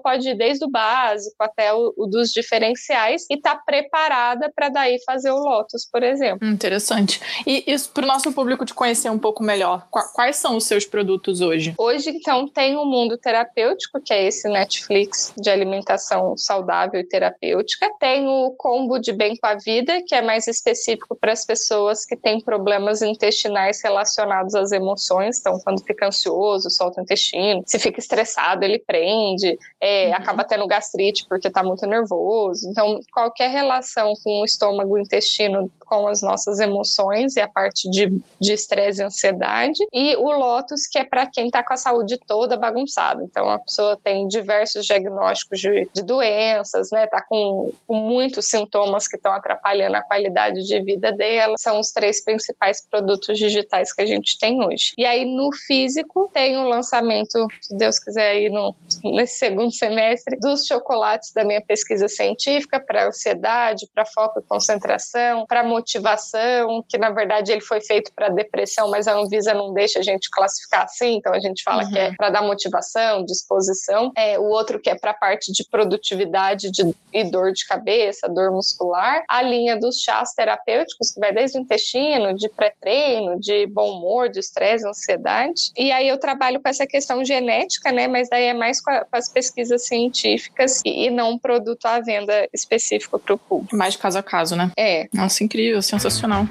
pode ir desde o básico até o, o dos diferenciais e tá preparada para daí fazer o Lotus, por exemplo. Interessante. E isso para o nosso público te conhecer um pouco melhor, quais são os seus produtos hoje? Hoje, então, tem o Mundo Terapêutico, que é esse Netflix de alimentação saudável e terapêutica. Tem o Combo de Bem com a Vida, que é mais específico específico para as pessoas que têm problemas intestinais relacionados às emoções. Então, quando fica ansioso, solta o intestino. Se fica estressado, ele prende. É, uhum. Acaba tendo gastrite porque está muito nervoso. Então, qualquer relação com o estômago e o intestino com as nossas emoções e a parte de estresse e ansiedade. E o Lotus, que é para quem está com a saúde toda bagunçada. Então, a pessoa tem diversos diagnósticos de, de doenças, né? Está com, com muitos sintomas que estão atrapalhando a qualidade de vida dela. São os três principais produtos digitais que a gente tem hoje. E aí, no físico, tem o lançamento, se Deus quiser, aí no, nesse segundo semestre, dos chocolates da minha pesquisa científica para ansiedade, para foco e concentração, para motivação, que na verdade ele foi feito para depressão, mas a Anvisa não deixa a gente classificar assim, então a gente fala uhum. que é uhum. para dar motivação, disposição. É, o outro que é para a parte de produtividade de, e dor de cabeça, dor muscular. A linha dos chás terapêuticos, que vai desde o intestino, de pré-treino, de bom humor, de estresse, ansiedade. E aí eu trabalho com essa questão genética, né? Mas daí é mais com, a, com as pesquisas científicas e, e não um produto à venda específico para o público. Mais caso a caso, né? É. Nossa, incrível incrível, sensacional.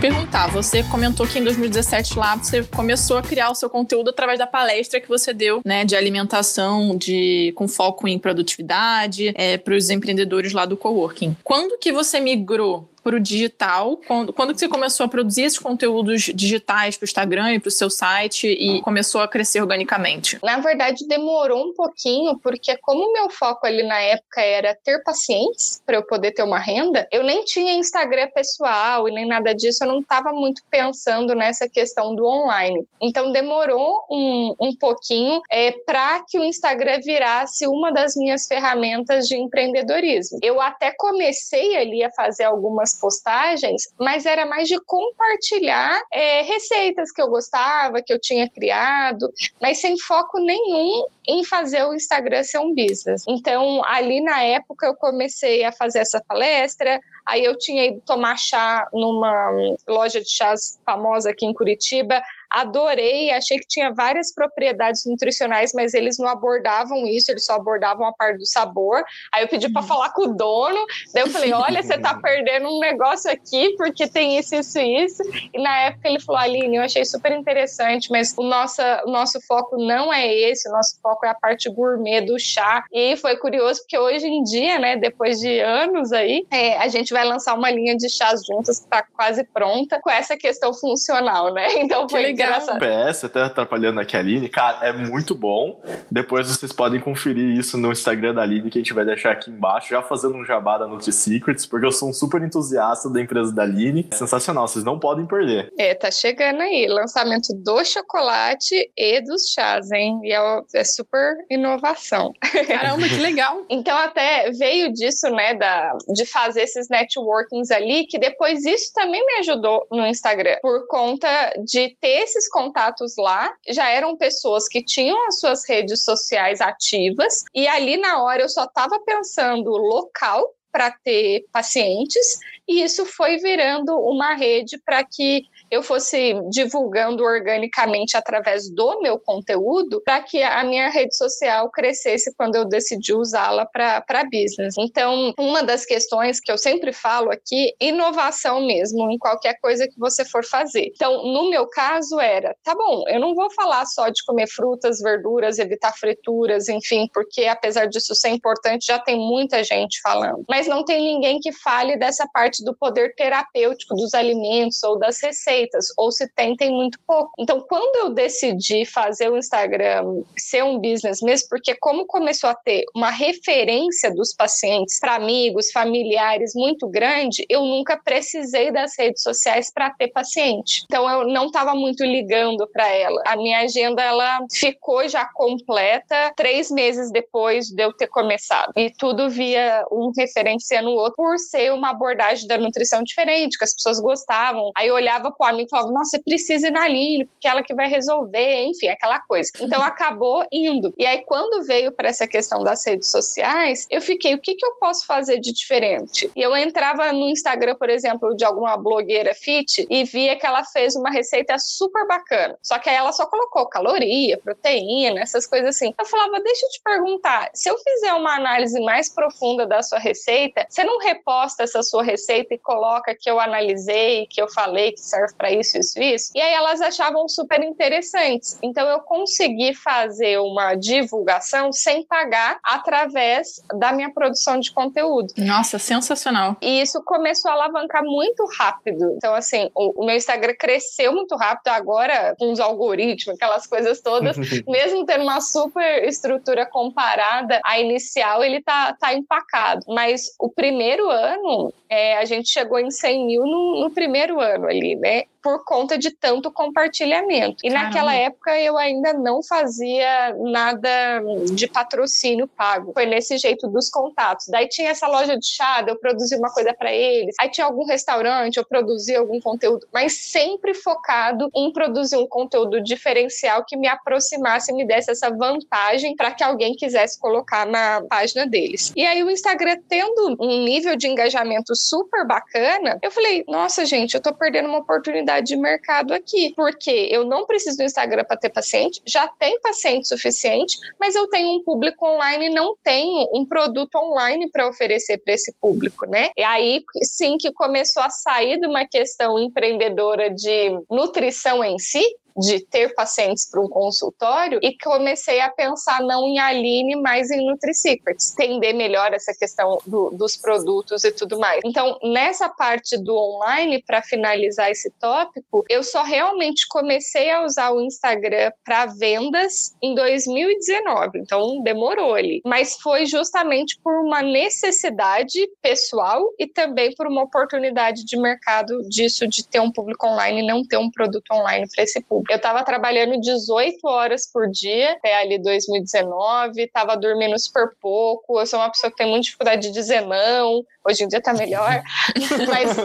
perguntar. Você comentou que em 2017 lá você começou a criar o seu conteúdo através da palestra que você deu, né, de alimentação, de com foco em produtividade, é, para os empreendedores lá do coworking. Quando que você migrou para o digital? Quando, quando que você começou a produzir esses conteúdos digitais para o Instagram e para o seu site e começou a crescer organicamente? Na verdade, demorou um pouquinho, porque como meu foco ali na época era ter pacientes para eu poder ter uma renda, eu nem tinha Instagram pessoal e nem nada disso, eu não estava muito pensando nessa questão do online. Então, demorou um, um pouquinho é, para que o Instagram virasse uma das minhas ferramentas de empreendedorismo. Eu até comecei ali a fazer algumas algumas postagens, mas era mais de compartilhar é, receitas que eu gostava, que eu tinha criado, mas sem foco nenhum em fazer o Instagram ser um business. Então, ali na época, eu comecei a fazer essa palestra, aí eu tinha ido tomar chá numa loja de chás famosa aqui em Curitiba, adorei, achei que tinha várias propriedades nutricionais, mas eles não abordavam isso, eles só abordavam a parte do sabor. Aí eu pedi para uhum. falar com o dono, daí eu falei: olha, você tá perdendo um negócio aqui porque tem isso, isso e isso. E na época ele falou: Aline, eu achei super interessante, mas o nosso, o nosso foco não é esse, o nosso foco é a parte gourmet do chá. E foi curioso porque hoje em dia, né, depois de anos aí, é, a gente vai lançar uma linha de chás juntas que está quase pronta com essa questão funcional, né? Então foi. Engraçado. PS, até atrapalhando aqui a Aline, cara, é muito bom. Depois vocês podem conferir isso no Instagram da Aline, que a gente vai deixar aqui embaixo, já fazendo um jabá da NutriSecrets, porque eu sou um super entusiasta da empresa da Aline. Sensacional, vocês não podem perder. É, tá chegando aí, lançamento do chocolate e dos chás, hein? E é, é super inovação. Caramba, que legal. então até veio disso, né, da, de fazer esses networkings ali, que depois isso também me ajudou no Instagram, por conta de ter esses contatos lá, já eram pessoas que tinham as suas redes sociais ativas, e ali na hora eu só estava pensando local para ter pacientes, e isso foi virando uma rede para que eu fosse divulgando organicamente através do meu conteúdo para que a minha rede social crescesse quando eu decidi usá-la para business. Então, uma das questões que eu sempre falo aqui, inovação mesmo em qualquer coisa que você for fazer. Então, no meu caso era, tá bom, eu não vou falar só de comer frutas, verduras, evitar frituras, enfim, porque apesar disso ser importante, já tem muita gente falando. Mas não tem ninguém que fale dessa parte do poder terapêutico dos alimentos ou das receitas receitas, ou se tem, tem muito pouco. Então, quando eu decidi fazer o Instagram ser um business mesmo, porque como começou a ter uma referência dos pacientes para amigos, familiares muito grande, eu nunca precisei das redes sociais para ter paciente. Então, eu não estava muito ligando para ela. A minha agenda ela ficou já completa três meses depois de eu ter começado. E tudo via um referenciando o outro por ser uma abordagem da nutrição diferente, que as pessoas gostavam. Aí eu olhava para amigo falava, nossa, você precisa ir na Aline, porque ela que vai resolver, enfim, aquela coisa. Então acabou indo. E aí, quando veio para essa questão das redes sociais, eu fiquei, o que, que eu posso fazer de diferente? E eu entrava no Instagram, por exemplo, de alguma blogueira fit e via que ela fez uma receita super bacana. Só que aí ela só colocou caloria, proteína, essas coisas assim. Eu falava, deixa eu te perguntar, se eu fizer uma análise mais profunda da sua receita, você não reposta essa sua receita e coloca que eu analisei, que eu falei que serve para isso, isso, isso. E aí elas achavam super interessantes. Então eu consegui fazer uma divulgação sem pagar através da minha produção de conteúdo. Nossa, sensacional. E isso começou a alavancar muito rápido. Então, assim, o, o meu Instagram cresceu muito rápido agora com os algoritmos, aquelas coisas todas, mesmo tendo uma super estrutura comparada à inicial, ele tá, tá empacado. Mas o primeiro ano, é, a gente chegou em 100 mil no, no primeiro ano ali, né? Por conta de tanto compartilhamento. E Caramba. naquela época eu ainda não fazia nada de patrocínio pago. Foi nesse jeito dos contatos. Daí tinha essa loja de chá, eu produzia uma coisa para eles. Aí tinha algum restaurante, eu produzia algum conteúdo, mas sempre focado em produzir um conteúdo diferencial que me aproximasse e me desse essa vantagem para que alguém quisesse colocar na página deles. E aí o Instagram tendo um nível de engajamento super bacana, eu falei: "Nossa, gente, eu tô perdendo uma oportunidade oportunidade de mercado aqui, porque eu não preciso do Instagram para ter paciente, já tem paciente suficiente, mas eu tenho um público online e não tenho um produto online para oferecer para esse público, né? E aí sim que começou a sair de uma questão empreendedora de nutrição em si, de ter pacientes para um consultório e comecei a pensar não em Aline, mas em NutriSecrets, entender melhor essa questão do, dos produtos e tudo mais. Então, nessa parte do online, para finalizar esse tópico, eu só realmente comecei a usar o Instagram para vendas em 2019, então demorou ali. Mas foi justamente por uma necessidade pessoal e também por uma oportunidade de mercado disso, de ter um público online e não ter um produto online para esse público. Eu estava trabalhando 18 horas por dia até ali 2019, estava dormindo super pouco. Eu sou uma pessoa que tem muita dificuldade de dizer não, Hoje em dia está melhor, mas,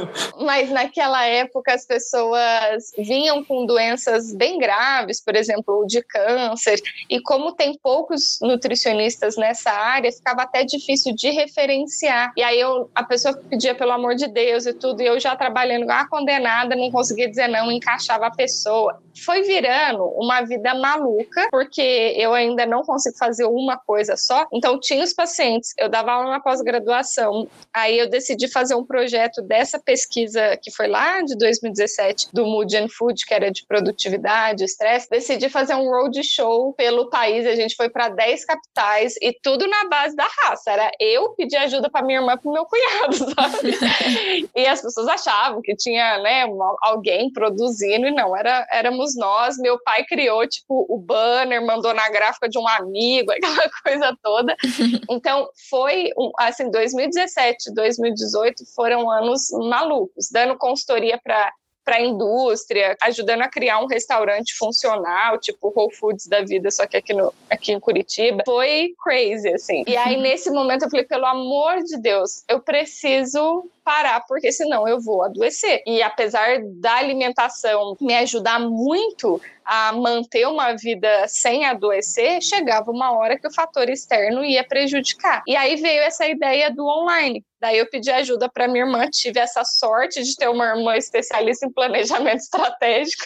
mas naquela época as pessoas vinham com doenças bem graves, por exemplo, de câncer, e como tem poucos nutricionistas nessa área, ficava até difícil de referenciar. E aí eu, a pessoa pedia pelo amor de Deus e tudo, e eu já trabalhando igual a condenada, não conseguia dizer não, encaixava a pessoa. Foi virando uma vida maluca, porque eu ainda não consigo fazer uma coisa só. Então, tinha os pacientes, eu dava aula na pós-graduação, aí eu decidi fazer um projeto dessa pesquisa que foi lá de 2017, do Mood and Food, que era de produtividade, estresse. Decidi fazer um road show pelo país, a gente foi para 10 capitais e tudo na base da raça. Era eu pedir ajuda para minha irmã para meu cunhado, sabe? e as pessoas achavam que tinha, né, alguém produzindo e não, era, éramos nós. Meu pai criou, tipo, o banner, mandou na gráfica de um amigo, aquela coisa toda. Então, foi, assim, 2017, 2018 foram anos malucos, dando consultoria para para a indústria, ajudando a criar um restaurante funcional, tipo Whole Foods da vida, só que aqui, no, aqui em Curitiba. Foi crazy, assim. E aí, nesse momento, eu falei, pelo amor de Deus, eu preciso parar, porque senão eu vou adoecer. E apesar da alimentação me ajudar muito a manter uma vida sem adoecer, chegava uma hora que o fator externo ia prejudicar. E aí veio essa ideia do online. Daí eu pedi ajuda para minha irmã, tive essa sorte de ter uma irmã especialista em planejamento estratégico,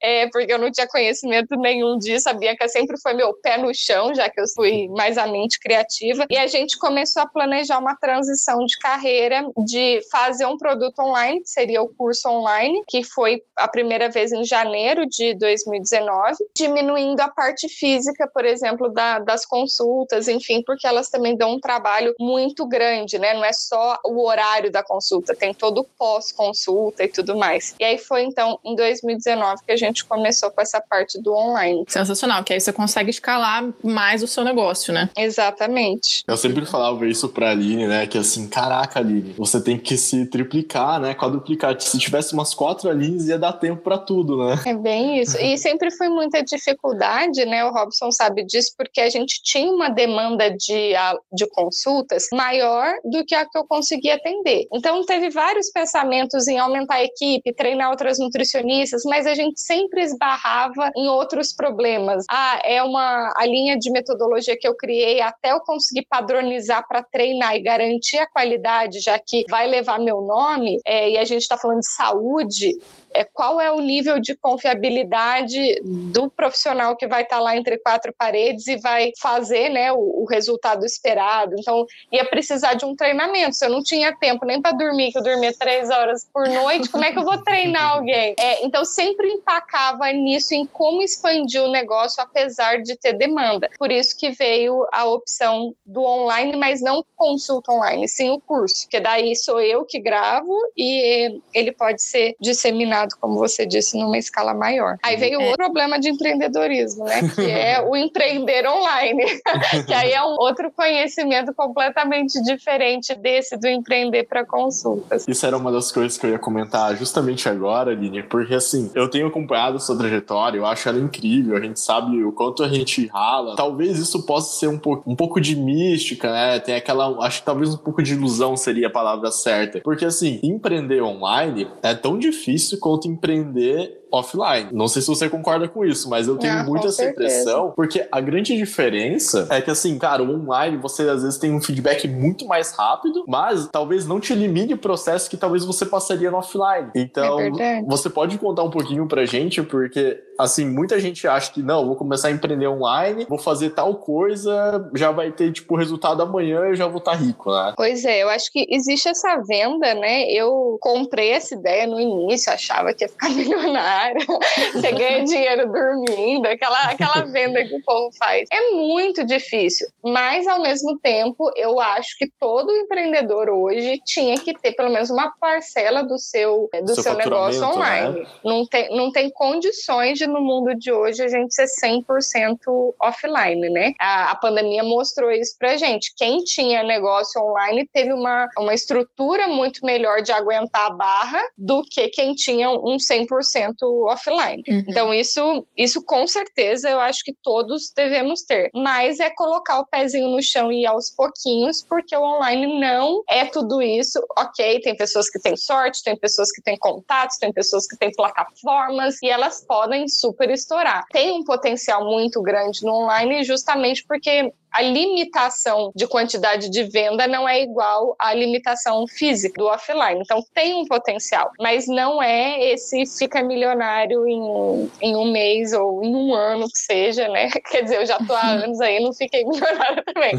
é, porque eu não tinha conhecimento nenhum disso, a Bianca sempre foi meu pé no chão, já que eu fui mais a mente criativa, e a gente começou a planejar uma transição de carreira de fazer um produto online, que seria o curso online, que foi a primeira vez em janeiro de 2019, diminuindo a parte física, por exemplo, da, das consultas, enfim, porque elas também dão um trabalho muito grande, né? Não é só o horário da consulta, tem todo o pós-consulta e tudo mais. E aí foi então em 2019 que a gente começou com essa parte do online. Sensacional, que aí você consegue escalar mais o seu negócio, né? Exatamente. Eu sempre falava isso pra Aline, né? Que assim, caraca, Aline, você tem que se triplicar, né? Quadruplicar. Se tivesse umas quatro Alines, ia dar tempo para tudo, né? É bem isso. E sempre foi muita dificuldade, né? O Robson sabe disso, porque a gente tinha uma demanda de, de consultas maior do que a que eu conseguia atender. Então, teve vários pensamentos em aumentar a equipe, treinar outras nutricionistas, mas a gente sempre esbarrava em outros problemas. Ah, é uma a linha de metodologia que eu criei até eu conseguir padronizar para treinar e garantir a qualidade, já que que vai levar meu nome, é, e a gente está falando de saúde, é, qual é o nível de confiabilidade do profissional que vai estar tá lá entre quatro paredes e vai fazer né, o, o, resultado esperado. Então, ia precisar de um treinamento. Se eu não tinha tempo nem para dormir, que eu dormia três horas por noite, como é que eu vou treinar alguém? É, então, sempre empacava nisso, em como expandir o negócio, apesar de ter demanda. Por isso que veio a opção do online, mas não consulta online, sim o curso, que daí sou eu que gravo e ele pode ser disseminado como você disse, numa escala maior. Aí veio é. outro problema de empreendedorismo, né? Que é o empreender online, que aí é um outro conhecimento completamente diferente desse do empreender para consultas. Isso era uma das coisas que eu ia comentar justamente agora, Aline, porque assim, eu tenho acompanhado sua trajetória, eu acho ela incrível, a gente sabe o quanto a gente rala. Talvez isso possa ser um pouco, um pouco de mística, né? Tem aquela, acho que talvez um pouco de ilusão seria a palavra certa. Porque assim, empreender online é tão difícil quanto quanto empreender offline. Não sei se você concorda com isso, mas eu tenho ah, muito essa certeza. impressão, porque a grande diferença é que, assim, cara, o online você às vezes tem um feedback muito mais rápido, mas talvez não te elimine o processo que talvez você passaria no offline. Então, é você pode contar um pouquinho pra gente, porque, assim, muita gente acha que, não, vou começar a empreender online, vou fazer tal coisa, já vai ter, tipo, resultado amanhã e já vou estar tá rico, né? Pois é, eu acho que existe essa venda, né? Eu comprei essa ideia no início, achava que ia ficar milionário você ganha dinheiro dormindo, aquela, aquela venda que o povo faz. É muito difícil, mas ao mesmo tempo, eu acho que todo empreendedor hoje tinha que ter pelo menos uma parcela do seu, do seu, seu negócio né? online. Né? Não, tem, não tem condições de difícil no mundo de hoje a gente ser 100% offline, né? A, a pandemia mostrou isso pra gente. Quem tinha negócio online teve uma, uma estrutura muito melhor de aguentar a barra do que quem tinha um 100% offline. Uhum. Então, isso, isso com certeza eu acho que todos devemos ter. Mas é colocar o pezinho no chão e ir aos pouquinhos, porque o online não é tudo isso. Ok, tem pessoas que têm sorte, tem pessoas que têm contatos, tem pessoas que têm plataformas e elas podem super estourar. Tem um potencial muito grande no online justamente porque a limitação de quantidade de venda não é igual à limitação física do offline. Então tem um potencial, mas não é esse fica milionário em, em um mês ou em um ano que seja, né? Quer dizer, eu já tô há anos aí, não fiquei milionária também.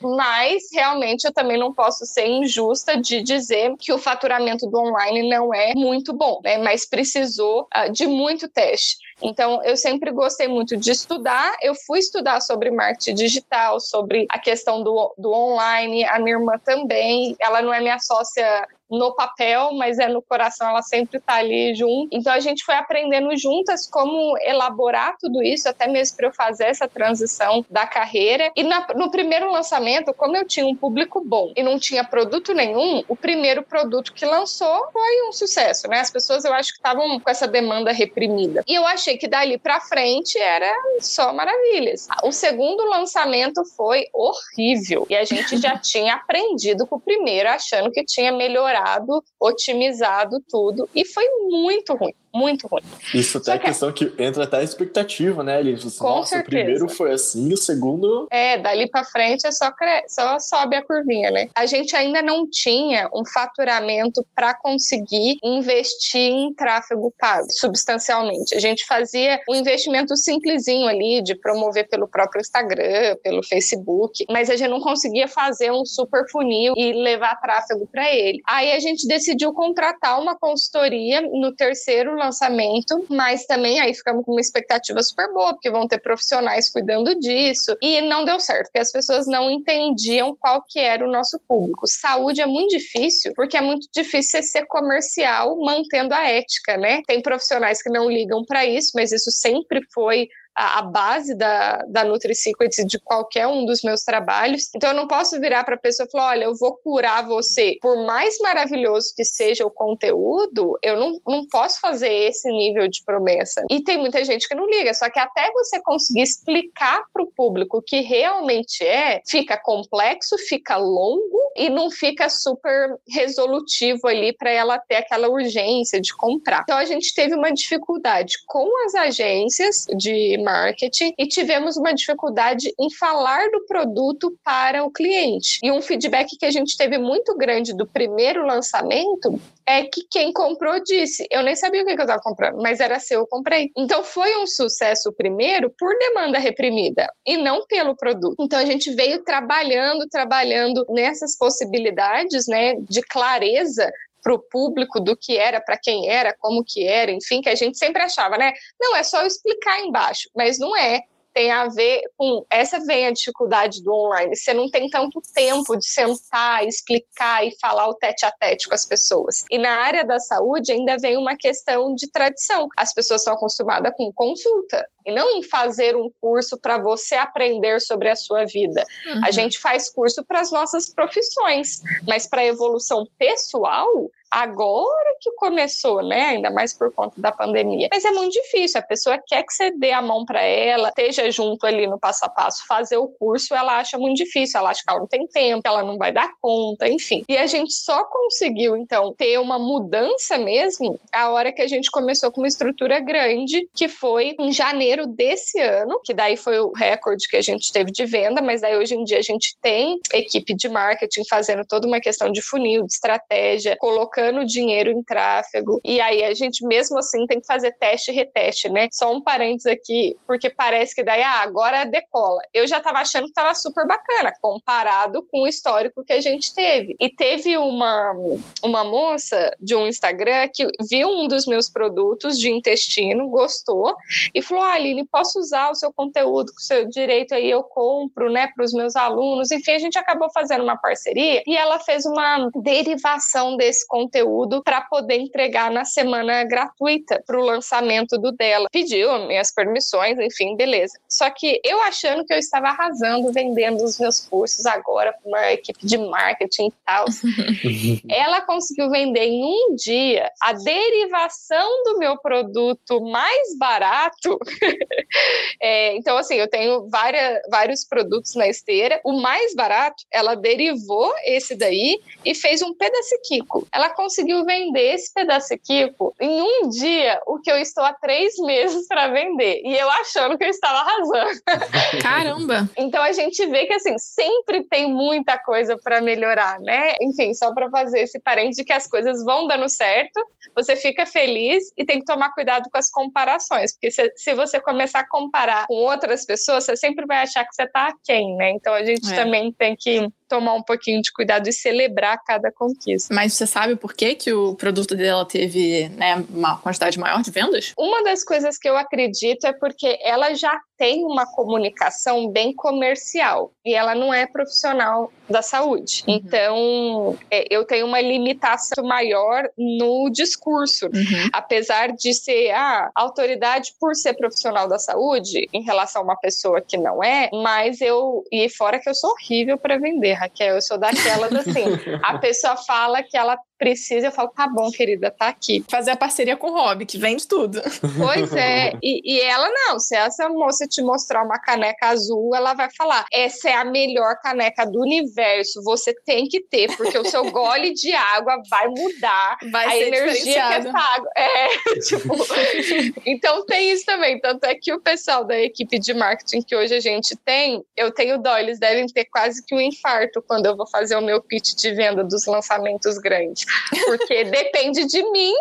mas realmente eu também não posso ser injusta de dizer que o faturamento do online não é muito bom, né? Mas precisou uh, de muito teste. Então, eu sempre gostei muito de estudar. Eu fui estudar sobre marketing digital, sobre a questão do, do online. A minha irmã também. Ela não é minha sócia no papel, mas é no coração, ela sempre está ali junto. Então a gente foi aprendendo juntas como elaborar tudo isso, até mesmo para eu fazer essa transição da carreira. E na, no primeiro lançamento, como eu tinha um público bom e não tinha produto nenhum, o primeiro produto que lançou foi um sucesso, né? As pessoas eu acho que estavam com essa demanda reprimida. E eu achei que dali para frente era só maravilhas. O segundo lançamento foi horrível e a gente já tinha aprendido com o primeiro, achando que tinha melhorado melhorado, otimizado tudo e foi muito ruim muito ruim. Isso até é que... questão que entra até a expectativa, né, Elis? Assim, Nossa, certeza. o primeiro foi assim, o segundo. É, dali para frente é só, cre... só sobe a curvinha, né? A gente ainda não tinha um faturamento para conseguir investir em tráfego pago substancialmente. A gente fazia um investimento simplesinho ali de promover pelo próprio Instagram, pelo Facebook, mas a gente não conseguia fazer um super funil e levar tráfego para ele. Aí a gente decidiu contratar uma consultoria no terceiro lançamento, mas também aí ficamos com uma expectativa super boa, porque vão ter profissionais cuidando disso. E não deu certo, porque as pessoas não entendiam qual que era o nosso público. Saúde é muito difícil, porque é muito difícil ser comercial mantendo a ética, né? Tem profissionais que não ligam para isso, mas isso sempre foi a, a base da, da NutriSecrets de qualquer um dos meus trabalhos. Então eu não posso virar para a pessoa e falar: olha, eu vou curar você. Por mais maravilhoso que seja o conteúdo, eu não, não posso fazer esse nível de promessa. E tem muita gente que não liga, só que até você conseguir explicar para o público o que realmente é, fica complexo, fica longo e não fica super resolutivo ali para ela ter aquela urgência de comprar. Então a gente teve uma dificuldade com as agências de marketing e tivemos uma dificuldade em falar do produto para o cliente. E um feedback que a gente teve muito grande do primeiro lançamento é que quem comprou disse: Eu nem sabia o que eu estava comprando, mas era seu, eu comprei. Então foi um sucesso primeiro por demanda reprimida e não pelo produto. Então a gente veio trabalhando, trabalhando nessas possibilidades né, de clareza para o público do que era, para quem era, como que era, enfim, que a gente sempre achava, né? Não, é só eu explicar embaixo, mas não é tem a ver com essa vem a dificuldade do online. Você não tem tanto tempo de sentar, explicar e falar o tete a tete com as pessoas. E na área da saúde ainda vem uma questão de tradição. As pessoas estão acostumadas com consulta e não em fazer um curso para você aprender sobre a sua vida. Uhum. A gente faz curso para as nossas profissões, mas para a evolução pessoal, agora que começou, né? Ainda mais por conta da pandemia. Mas é muito difícil. A pessoa quer que você dê a mão para ela, esteja junto ali no passo a passo, fazer o curso, ela acha muito difícil. Ela acha que ela não tem tempo, ela não vai dar conta, enfim. E a gente só conseguiu, então, ter uma mudança mesmo a hora que a gente começou com uma estrutura grande, que foi em janeiro desse ano, que daí foi o recorde que a gente teve de venda, mas daí hoje em dia a gente tem equipe de marketing fazendo toda uma questão de funil, de estratégia, colocando dinheiro em tráfego. E aí a gente, mesmo assim, tem que fazer teste e reteste, né? Só um parênteses aqui, porque parece que daí, ah, agora decola. Eu já tava achando que tava super bacana, comparado com o histórico que a gente teve. E teve uma, uma moça de um Instagram que viu um dos meus produtos de intestino, gostou, e falou: olha, Aline, posso usar o seu conteúdo, com o seu direito aí eu compro, né, para os meus alunos. Enfim, a gente acabou fazendo uma parceria e ela fez uma derivação desse conteúdo para poder entregar na semana gratuita para o lançamento do dela. Pediu minhas permissões, enfim, beleza. Só que eu achando que eu estava arrasando vendendo os meus cursos agora para uma equipe de marketing e tal. ela conseguiu vender em um dia a derivação do meu produto mais barato. é, então, assim, eu tenho várias, vários produtos na esteira. O mais barato, ela derivou esse daí e fez um pedaciquico. Ela conseguiu vender esse pedaciquico em um dia, o que eu estou há três meses para vender. E eu achando que eu estava arrasando. Caramba! então a gente vê que, assim, sempre tem muita coisa para melhorar, né? Enfim, só para fazer esse parente de que as coisas vão dando certo, você fica feliz e tem que tomar cuidado com as comparações, porque se, se você começar a comparar com outras pessoas, você sempre vai achar que você está aquém, né? Então a gente é. também tem que tomar um pouquinho de cuidado e celebrar cada conquista. Mas você sabe por que, que o produto dela teve né, uma quantidade maior de vendas? Uma das coisas que eu acredito é porque ela já tem uma comunicação bem comercial e ela não é profissional da saúde. Uhum. Então, é, eu tenho uma limitação maior no discurso. Uhum. Apesar de ser a autoridade por ser profissional da saúde em relação a uma pessoa que não é, mas eu. E fora que eu sou horrível para vender, Raquel. Eu sou daquelas assim. a pessoa fala que ela precisa, eu falo, tá bom, querida, tá aqui. Fazer a parceria com o Rob, que vende tudo. Pois é, e, e, ela não, se essa moça te mostrar uma caneca azul, ela vai falar, essa é a melhor caneca do universo, você tem que ter, porque o seu gole de água vai mudar vai a energia que essa água... É, tipo... então tem isso também, tanto é que o pessoal da equipe de marketing que hoje a gente tem, eu tenho dó, eles devem ter quase que um infarto quando eu vou fazer o meu pitch de venda dos lançamentos grandes porque depende de mim,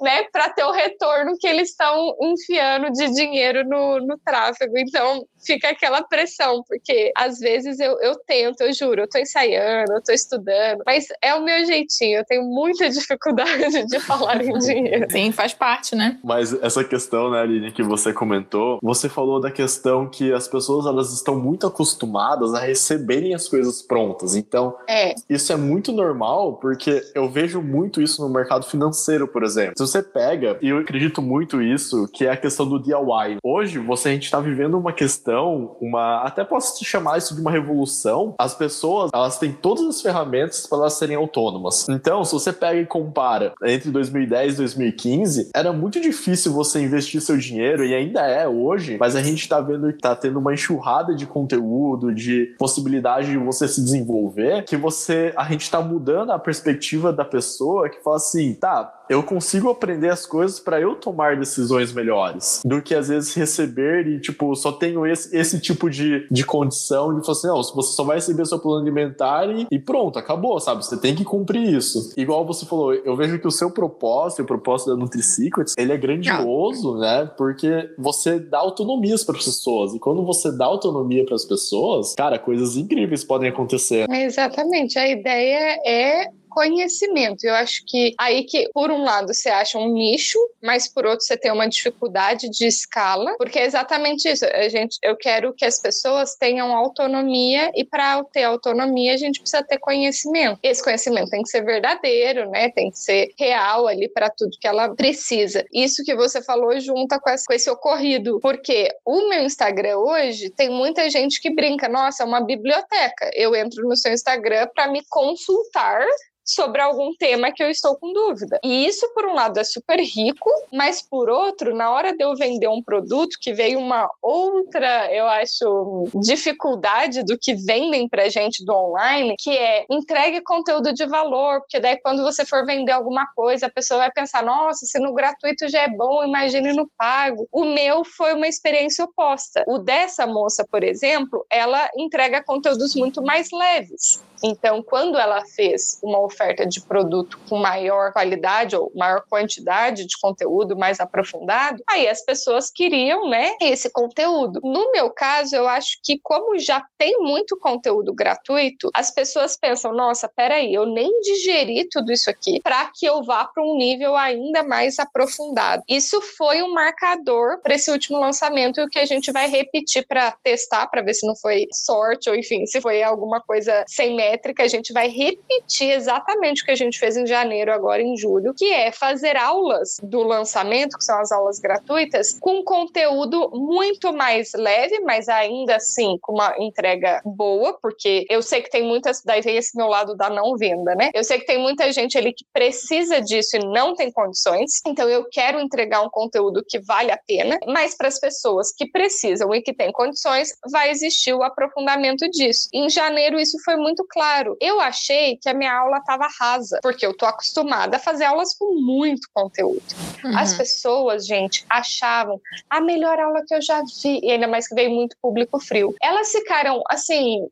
né, para ter o retorno que eles estão enfiando de dinheiro no, no tráfego. Então, fica aquela pressão, porque às vezes eu, eu tento, eu juro, eu tô ensaiando, eu tô estudando, mas é o meu jeitinho, eu tenho muita dificuldade de falar em dinheiro. Sim, faz parte, né? Mas essa questão, né, Aline, que você comentou, você falou da questão que as pessoas elas estão muito acostumadas a receberem as coisas prontas. Então, é. isso é muito normal, porque eu vejo muito isso no mercado financeiro, por exemplo. Se você pega, e eu acredito muito isso, que é a questão do DIY. Hoje, você a gente está vivendo uma questão questão, uma até posso te chamar isso de uma revolução. As pessoas, elas têm todas as ferramentas para elas serem autônomas. Então, se você pega e compara entre 2010 e 2015, era muito difícil você investir seu dinheiro e ainda é hoje, mas a gente tá vendo que tá tendo uma enxurrada de conteúdo, de possibilidade de você se desenvolver, que você a gente tá mudando a perspectiva da pessoa que fala assim, tá, eu consigo aprender as coisas para eu tomar decisões melhores do que às vezes receber e tipo só tenho esse, esse tipo de, de condição de falar assim, não, você só vai receber seu plano alimentar e, e pronto, acabou, sabe? Você tem que cumprir isso. Igual você falou, eu vejo que o seu propósito, o propósito da NutriSecrets, ele é grandioso, né? Porque você dá autonomias para as pessoas e quando você dá autonomia para as pessoas, cara, coisas incríveis podem acontecer. Exatamente. A ideia é conhecimento. Eu acho que aí que, por um lado, você acha um nicho, mas por outro, você tem uma dificuldade de escala, porque é exatamente isso. A gente, eu quero que as pessoas tenham autonomia e para ter autonomia, a gente precisa ter conhecimento. Esse conhecimento tem que ser verdadeiro, né? Tem que ser real ali para tudo que ela precisa. Isso que você falou junta com esse, com esse ocorrido, porque o meu Instagram hoje tem muita gente que brinca, nossa, é uma biblioteca. Eu entro no seu Instagram para me consultar sobre algum tema que eu estou com dúvida. E isso, por um lado, é super rico, mas por outro, na hora de eu vender um produto, que veio uma outra, eu acho, dificuldade do que vendem pra gente do online, que é entregue conteúdo de valor, porque daí quando você for vender alguma coisa, a pessoa vai pensar, nossa, se no gratuito já é bom, imagine no pago. O meu foi uma experiência oposta. O dessa moça, por exemplo, ela entrega conteúdos muito mais leves. Então, quando ela fez uma oferta de produto com maior qualidade ou maior quantidade de conteúdo mais aprofundado, aí as pessoas queriam, né, esse conteúdo. No meu caso, eu acho que como já tem muito conteúdo gratuito, as pessoas pensam, nossa, peraí, eu nem digeri tudo isso aqui para que eu vá para um nível ainda mais aprofundado. Isso foi um marcador para esse último lançamento que a gente vai repetir para testar, para ver se não foi sorte ou enfim, se foi alguma coisa sem a gente vai repetir exatamente o que a gente fez em janeiro, agora em julho, que é fazer aulas do lançamento, que são as aulas gratuitas, com conteúdo muito mais leve, mas ainda assim com uma entrega boa, porque eu sei que tem muitas, daí vem esse meu lado da não venda, né? Eu sei que tem muita gente ali que precisa disso e não tem condições, então eu quero entregar um conteúdo que vale a pena, mas para as pessoas que precisam e que têm condições, vai existir o aprofundamento disso. Em janeiro isso foi muito claro. Eu achei que a minha aula estava rasa, porque eu tô acostumada a fazer aulas com muito conteúdo. Uhum. As pessoas, gente, achavam a melhor aula que eu já vi, e ainda mais que veio muito público frio. Elas ficaram assim,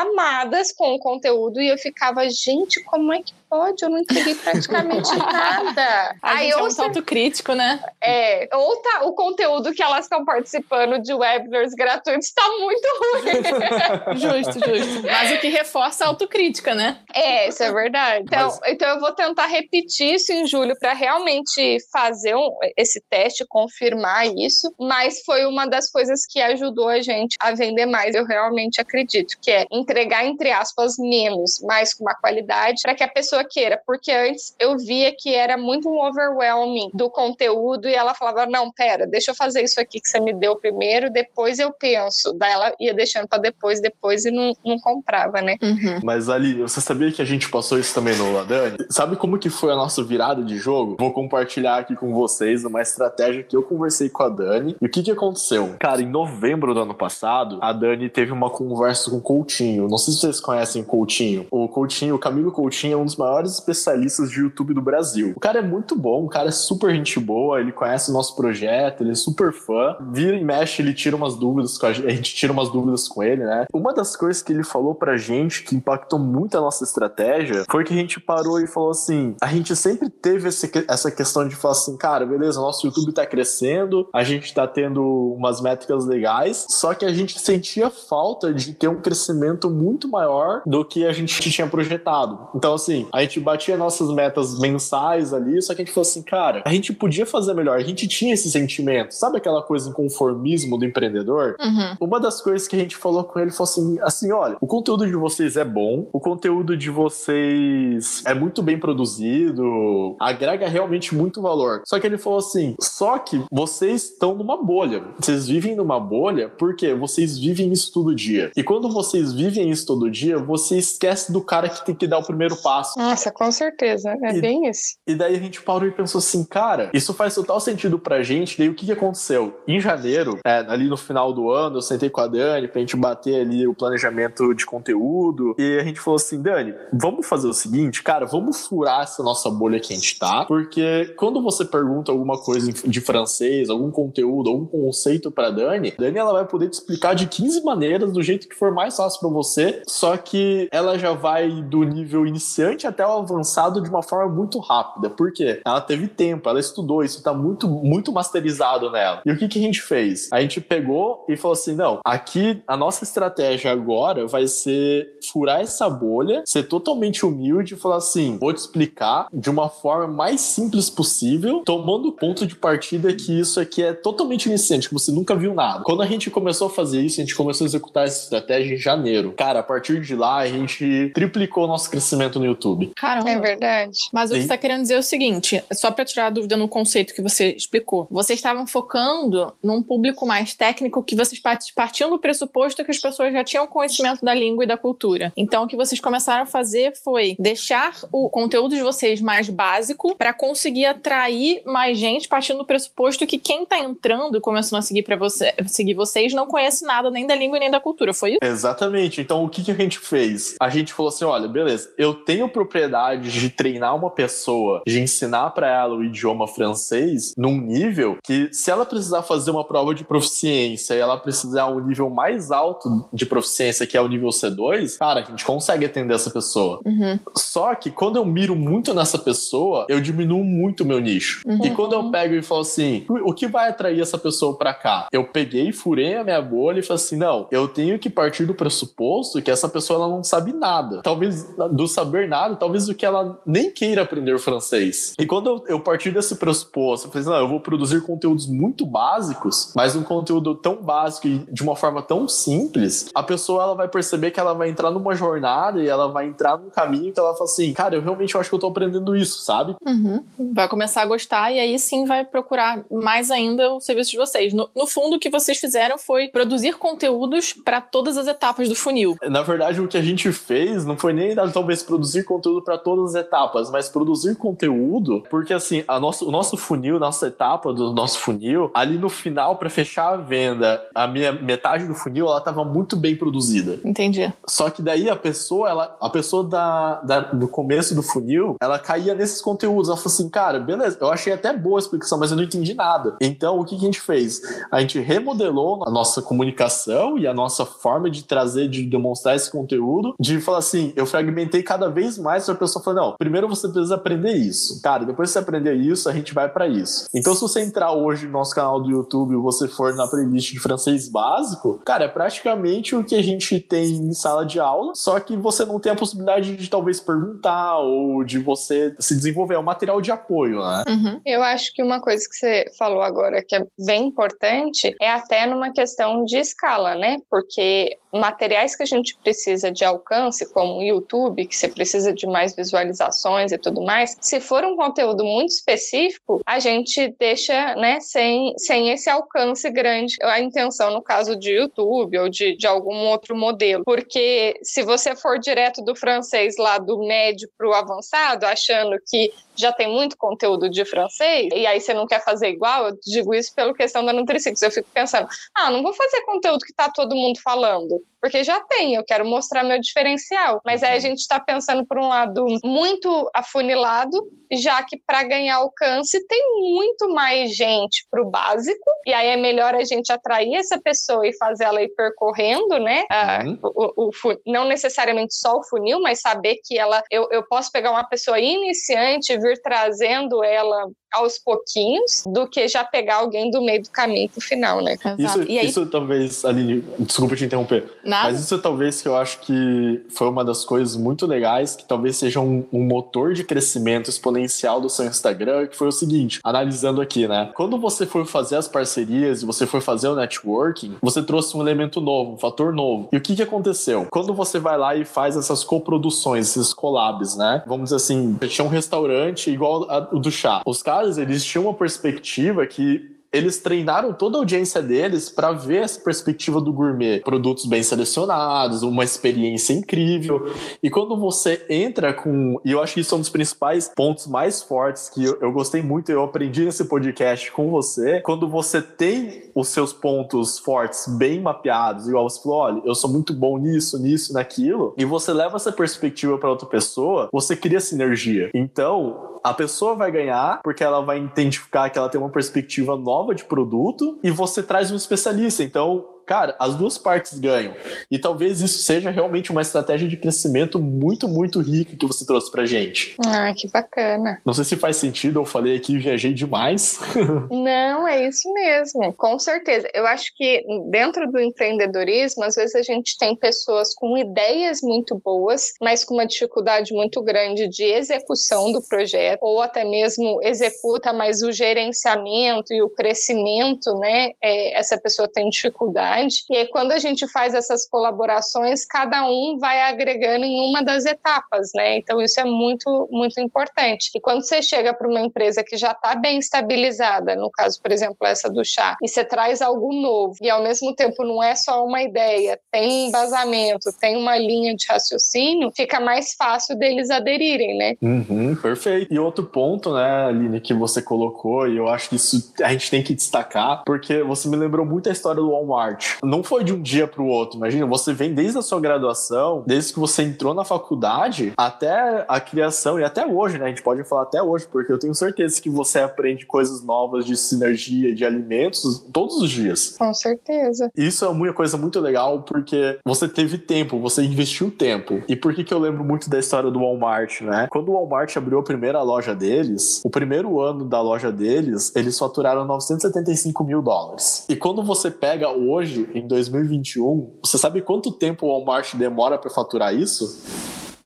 amadas com o conteúdo e eu ficava, gente, como é que pode? Eu não entendi praticamente nada. A Aí, gente é muito autocrítico, né? É, ou tá, o conteúdo que elas estão participando de webinars gratuitos está muito ruim. justo, justo. Mas o que reforça a autocrítica, né? É, isso é verdade. Então, Mas... então eu vou tentar repetir isso em julho para realmente fazer um, esse teste, confirmar isso. Mas foi uma das coisas que ajudou a gente a vender mais. Eu realmente acredito que é entregar, entre aspas, menos, mas com uma qualidade, para que a pessoa queira. Porque antes eu via que era muito um overwhelming do conteúdo e ela falava: não, pera, deixa eu fazer isso aqui que você me deu primeiro, depois eu penso. Daí ela ia deixando para depois, depois e não, não comprava, né? Uhum. Mas ali, você sabia que a gente passou isso também no Ladani? Sabe como que foi a nossa virada de jogo? Vou compartilhar aqui com vocês uma estratégia que eu conversei com a Dani. E o que que aconteceu? Cara, em novembro do ano passado, a Dani teve uma conversa com o Coutinho Coutinho. Não sei se vocês conhecem o Coutinho. O Coutinho, o Camilo Coutinho é um dos maiores especialistas de YouTube do Brasil. O cara é muito bom, o cara é super gente boa, ele conhece o nosso projeto, ele é super fã. Vira e mexe, ele tira umas dúvidas com a gente, a gente tira umas dúvidas com ele, né? Uma das coisas que ele falou pra gente que impactou muito a nossa estratégia foi que a gente parou e falou assim: a gente sempre teve esse, essa questão de falar assim, cara, beleza, nosso YouTube tá crescendo, a gente tá tendo umas métricas legais, só que a gente sentia falta de ter um crescimento crescimento muito maior do que a gente tinha projetado. Então, assim, a gente batia nossas metas mensais ali, só que a gente falou assim, cara, a gente podia fazer melhor, a gente tinha esse sentimento, sabe aquela coisa em conformismo do empreendedor? Uhum. Uma das coisas que a gente falou com ele foi assim, assim, olha, o conteúdo de vocês é bom, o conteúdo de vocês é muito bem produzido, agrega realmente muito valor. Só que ele falou assim, só que vocês estão numa bolha. Vocês vivem numa bolha porque vocês vivem isso todo dia. E quando vocês vivem vivem isso todo dia, você esquece do cara que tem que dar o primeiro passo. Nossa, com certeza. É e, bem isso. E daí a gente parou e pensou assim, cara, isso faz total sentido pra gente. Daí o que, que aconteceu? Em janeiro, é, ali no final do ano, eu sentei com a Dani pra gente bater ali o planejamento de conteúdo. E a gente falou assim, Dani, vamos fazer o seguinte, cara, vamos furar essa nossa bolha que a gente tá. Porque quando você pergunta alguma coisa de francês, algum conteúdo, algum conceito pra Dani, Dani ela vai poder te explicar de 15 maneiras do jeito que for mais fácil pra você só que ela já vai do nível iniciante até o avançado de uma forma muito rápida. Por quê? Ela teve tempo, ela estudou, isso tá muito, muito masterizado nela. E o que, que a gente fez? A gente pegou e falou assim: não, aqui a nossa estratégia agora vai ser furar essa bolha, ser totalmente humilde e falar assim: vou te explicar de uma forma mais simples possível, tomando o ponto de partida que isso aqui é totalmente iniciante, que você nunca viu nada. Quando a gente começou a fazer isso, a gente começou a executar essa estratégia em janeiro. Cara, a partir de lá a gente triplicou nosso crescimento no YouTube. Caramba. É verdade. Mas o que você está querendo dizer é o seguinte: só para tirar a dúvida no conceito que você explicou, vocês estavam focando num público mais técnico que vocês partiam do pressuposto que as pessoas já tinham conhecimento da língua e da cultura. Então, o que vocês começaram a fazer foi deixar o conteúdo de vocês mais básico para conseguir atrair mais gente, partindo do pressuposto que quem está entrando e começando a seguir para você, seguir vocês não conhece nada nem da língua nem da cultura. Foi isso? Exatamente Exatamente. Então, o que, que a gente fez? A gente falou assim: olha, beleza, eu tenho propriedade de treinar uma pessoa, de ensinar para ela o idioma francês num nível que, se ela precisar fazer uma prova de proficiência e ela precisar um nível mais alto de proficiência, que é o nível C2, cara, a gente consegue atender essa pessoa. Uhum. Só que quando eu miro muito nessa pessoa, eu diminuo muito o meu nicho. Uhum. E quando eu pego e falo assim, o que vai atrair essa pessoa para cá? Eu peguei, furei a minha bolha e falei assim, não, eu tenho que partir do pressuposto que essa pessoa ela não sabe nada. Talvez do saber nada, talvez do que ela nem queira aprender francês. E quando eu, eu parti desse pressuposto, eu falei assim, não, eu vou produzir conteúdos muito básicos, mas um conteúdo tão básico e de uma forma tão simples, a pessoa ela vai perceber que ela vai entrar numa jornada e ela vai entrar num caminho que ela fala assim, cara, eu realmente acho que eu tô aprendendo isso, sabe? Uhum. Vai começar a gostar e aí sim vai procurar mais ainda o serviço de vocês. No, no fundo, o que vocês fizeram foi produzir conteúdos para todas as etapas do funil. Na verdade, o que a gente fez não foi nem talvez produzir conteúdo para todas as etapas, mas produzir conteúdo, porque assim, a nosso, o nosso funil, nossa etapa do nosso funil, ali no final, para fechar a venda, a minha metade do funil, ela tava muito bem produzida. Entendi. Só que daí a pessoa, ela, a pessoa da, da, do começo do funil, ela caía nesses conteúdos. Ela falou assim, cara, beleza, eu achei até boa a explicação, mas eu não entendi nada. Então, o que, que a gente fez? A gente remodelou a nossa comunicação e a nossa forma de trazer, de demonstrar esse conteúdo, de falar assim, eu fragmentei cada vez mais a pessoa falar, não, primeiro você precisa aprender isso. Cara, depois que você aprender isso, a gente vai para isso. Então, se você entrar hoje no nosso canal do YouTube e você for na playlist de francês básico, cara, é praticamente o que a gente tem em sala de aula, só que você não tem a possibilidade de talvez perguntar ou de você se desenvolver. É um material de apoio, né? Uhum. Eu acho que uma coisa que você falou agora que é bem importante é até numa questão de escala, né? Porque materiais que a gente precisa de alcance, como o YouTube, que você precisa de mais visualizações e tudo mais, se for um conteúdo muito específico, a gente deixa, né, sem, sem esse alcance grande. A intenção, no caso de YouTube ou de, de algum outro modelo. Porque se você for direto do francês lá do médio para o avançado, achando que já tem muito conteúdo de francês, e aí você não quer fazer igual, eu digo isso pela questão da Nutricix. Eu fico pensando, ah, não vou fazer conteúdo que está todo mundo falando porque já tem, eu quero mostrar meu diferencial. Mas aí a gente está pensando por um lado muito afunilado, já que para ganhar alcance tem muito mais gente para o básico, e aí é melhor a gente atrair essa pessoa e fazer ela ir percorrendo, né? Uhum. o, o, o, não necessariamente só o funil, mas saber que ela eu, eu posso pegar uma pessoa iniciante vir trazendo ela aos pouquinhos do que já pegar alguém do meio do caminho pro final, né? Isso, e aí... isso talvez, Aline, desculpa te interromper, Nada? mas isso talvez que eu acho que foi uma das coisas muito legais, que talvez seja um, um motor de crescimento exponencial do seu Instagram, que foi o seguinte, analisando aqui, né? Quando você foi fazer as parcerias e você foi fazer o networking, você trouxe um elemento novo, um fator novo. E o que que aconteceu? Quando você vai lá e faz essas coproduções, esses collabs, né? Vamos dizer assim, tinha um restaurante igual o do chá. Os caras eles tinham uma perspectiva que eles treinaram toda a audiência deles para ver essa perspectiva do gourmet, produtos bem selecionados, uma experiência incrível. E quando você entra com, e eu acho que isso é um dos principais pontos mais fortes que eu, eu gostei muito, eu aprendi nesse podcast com você, quando você tem os seus pontos fortes bem mapeados, igual você falou, olha, eu sou muito bom nisso, nisso, naquilo, e você leva essa perspectiva para outra pessoa, você cria sinergia. Então, a pessoa vai ganhar porque ela vai identificar que ela tem uma perspectiva nova de produto e você traz um especialista. Então, cara, as duas partes ganham. E talvez isso seja realmente uma estratégia de crescimento muito, muito rica que você trouxe pra gente. Ah, que bacana. Não sei se faz sentido, eu falei aqui, viajei demais. Não, é isso mesmo, com certeza. Eu acho que dentro do empreendedorismo, às vezes a gente tem pessoas com ideias muito boas, mas com uma dificuldade muito grande de execução do projeto, ou até mesmo executa, mas o gerenciamento e o crescimento, né? É, essa pessoa tem dificuldade. E aí, quando a gente faz essas colaborações, cada um vai agregando em uma das etapas, né? Então, isso é muito, muito importante. E quando você chega para uma empresa que já está bem estabilizada, no caso, por exemplo, essa do chá, e você traz algo novo, e ao mesmo tempo não é só uma ideia, tem embasamento, tem uma linha de raciocínio, fica mais fácil deles aderirem, né? Uhum, perfeito. E outro ponto, né, Aline, que você colocou, e eu acho que isso a gente tem que destacar, porque você me lembrou muito a história do Walmart. Não foi de um dia para o outro, imagina, você vem desde a sua graduação, desde que você entrou na faculdade, até a criação e até hoje, né? A gente pode falar até hoje, porque eu tenho certeza que você aprende coisas novas de sinergia de alimentos todos os dias. Com certeza. Isso é uma coisa muito legal porque você teve tempo, você investiu tempo. E por que, que eu lembro muito da história do Walmart, né? Quando o Walmart abriu a primeira loja deles, o primeiro ano da loja deles, eles faturaram 975 mil dólares. E quando você pega hoje, em 2021, você sabe quanto tempo o Walmart demora para faturar isso?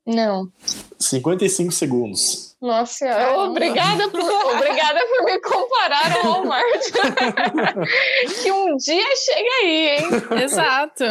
Não. 55 segundos. Nossa, obrigada por, obrigada por me comparar ao Walmart. que um dia chega aí, hein? Exato.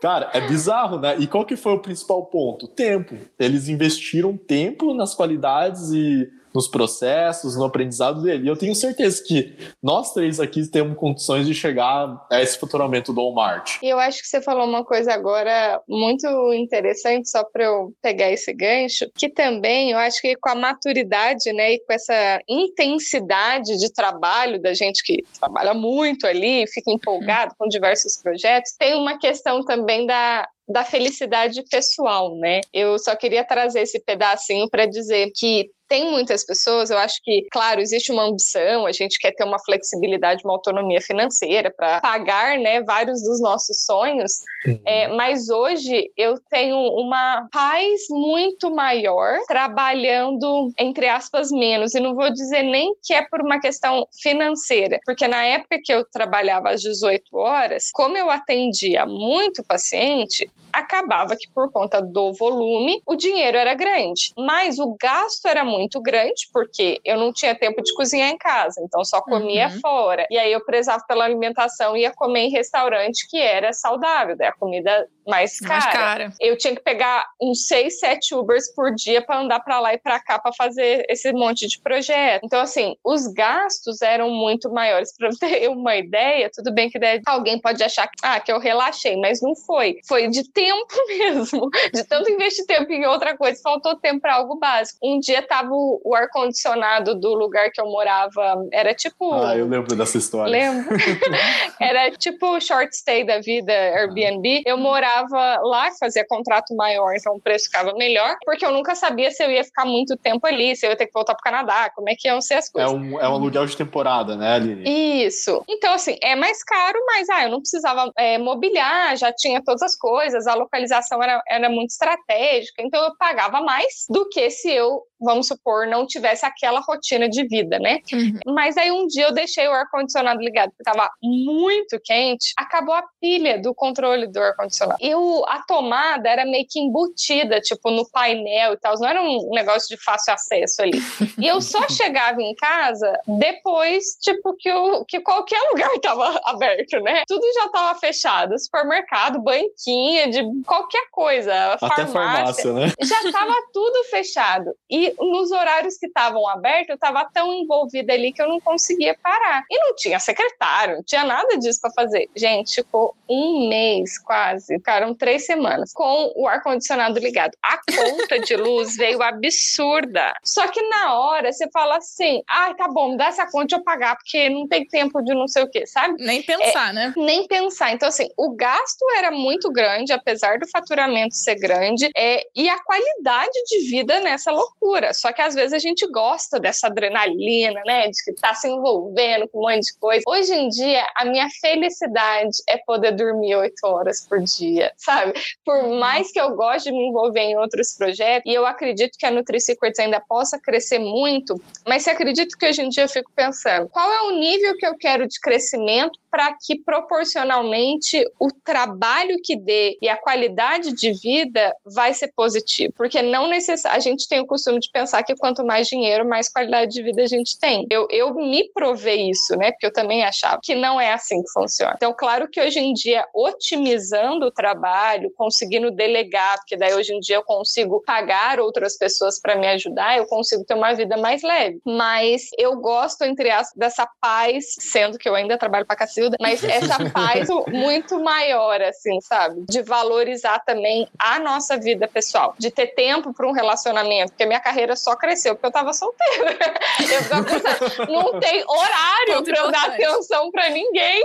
Cara, é bizarro, né? E qual que foi o principal ponto? Tempo. Eles investiram tempo nas qualidades e nos processos, no aprendizado dele. E eu tenho certeza que nós três aqui temos condições de chegar a esse faturamento do Walmart. E eu acho que você falou uma coisa agora muito interessante, só para eu pegar esse gancho, que também eu acho que com a maturidade, né, e com essa intensidade de trabalho da gente que trabalha muito ali, fica empolgado com diversos projetos, tem uma questão também da da felicidade pessoal, né? Eu só queria trazer esse pedacinho para dizer que tem muitas pessoas, eu acho que, claro, existe uma ambição, a gente quer ter uma flexibilidade, uma autonomia financeira para pagar, né, vários dos nossos sonhos, uhum. é, mas hoje eu tenho uma paz muito maior trabalhando, entre aspas, menos, e não vou dizer nem que é por uma questão financeira, porque na época que eu trabalhava às 18 horas, como eu atendia muito paciente, acabava que por conta do volume, o dinheiro era grande, mas o gasto era muito grande, porque eu não tinha tempo de cozinhar em casa, então só comia uhum. fora. E aí eu prezava pela alimentação e ia comer em restaurante que era saudável, daí a comida mais cara. mais cara. Eu tinha que pegar uns seis, sete Ubers por dia para andar para lá e para cá para fazer esse monte de projeto. Então, assim, os gastos eram muito maiores. Para ter uma ideia, tudo bem que deve, alguém pode achar que, ah, que eu relaxei, mas não foi. Foi de tempo mesmo. De tanto investir tempo em outra coisa, faltou tempo para algo básico. Um dia tava o, o ar-condicionado do lugar que eu morava, era tipo. Ah, eu lembro dessa história. Lembro. era tipo short stay da vida, Airbnb. Eu morava trabalhava lá, fazia contrato maior, então o preço ficava melhor, porque eu nunca sabia se eu ia ficar muito tempo ali, se eu ia ter que voltar para o Canadá, como é que iam ser as é coisas. É um, é um aluguel de temporada, né, Aline? Isso. Então, assim, é mais caro, mas ah, eu não precisava é, mobiliar, já tinha todas as coisas, a localização era, era muito estratégica, então eu pagava mais do que se eu vamos supor, não tivesse aquela rotina de vida, né? Uhum. Mas aí um dia eu deixei o ar-condicionado ligado, porque estava muito quente, acabou a pilha do controle do ar-condicionado. E o, a tomada era meio que embutida, tipo, no painel e tal, não era um negócio de fácil acesso ali. E eu só chegava em casa depois, tipo, que, o, que qualquer lugar estava aberto, né? Tudo já estava fechado, supermercado, banquinha, de qualquer coisa, Até farmácia, farmácia né? Já estava tudo fechado. E nos horários que estavam abertos, eu estava tão envolvida ali que eu não conseguia parar. E não tinha secretário, não tinha nada disso para fazer. Gente, ficou um mês quase, ficaram três semanas com o ar-condicionado ligado. A conta de luz veio absurda. Só que na hora você fala assim: ah, tá bom, dá essa conta eu pagar, porque não tem tempo de não sei o quê, sabe? Nem pensar, é, né? Nem pensar. Então, assim, o gasto era muito grande, apesar do faturamento ser grande, é, e a qualidade de vida nessa loucura loucura. Só que às vezes a gente gosta dessa adrenalina, né? De que tá se envolvendo com um monte de coisa. Hoje em dia, a minha felicidade é poder dormir oito horas por dia, sabe? Por uhum. mais que eu goste de me envolver em outros projetos, e eu acredito que a NutriSecrets ainda possa crescer muito, mas se acredito que hoje em dia eu fico pensando, qual é o nível que eu quero de crescimento para que proporcionalmente o trabalho que dê e a qualidade de vida vai ser positivo, porque não necessariamente a gente tem o costume de pensar que quanto mais dinheiro, mais qualidade de vida a gente tem. Eu, eu me provei isso, né? Porque eu também achava que não é assim que funciona. Então, claro que hoje em dia, otimizando o trabalho, conseguindo delegar, porque daí hoje em dia eu consigo pagar outras pessoas para me ajudar, eu consigo ter uma vida mais leve. Mas eu gosto, entre aspas, dessa paz, sendo que eu ainda trabalho para Cacilda, mas essa paz muito maior, assim, sabe? De valorizar também a nossa vida pessoal, de ter tempo para um relacionamento, porque minha carreira só cresceu porque eu tava solteira. Eu ficava pensando, não tem horário para eu dar atenção para ninguém.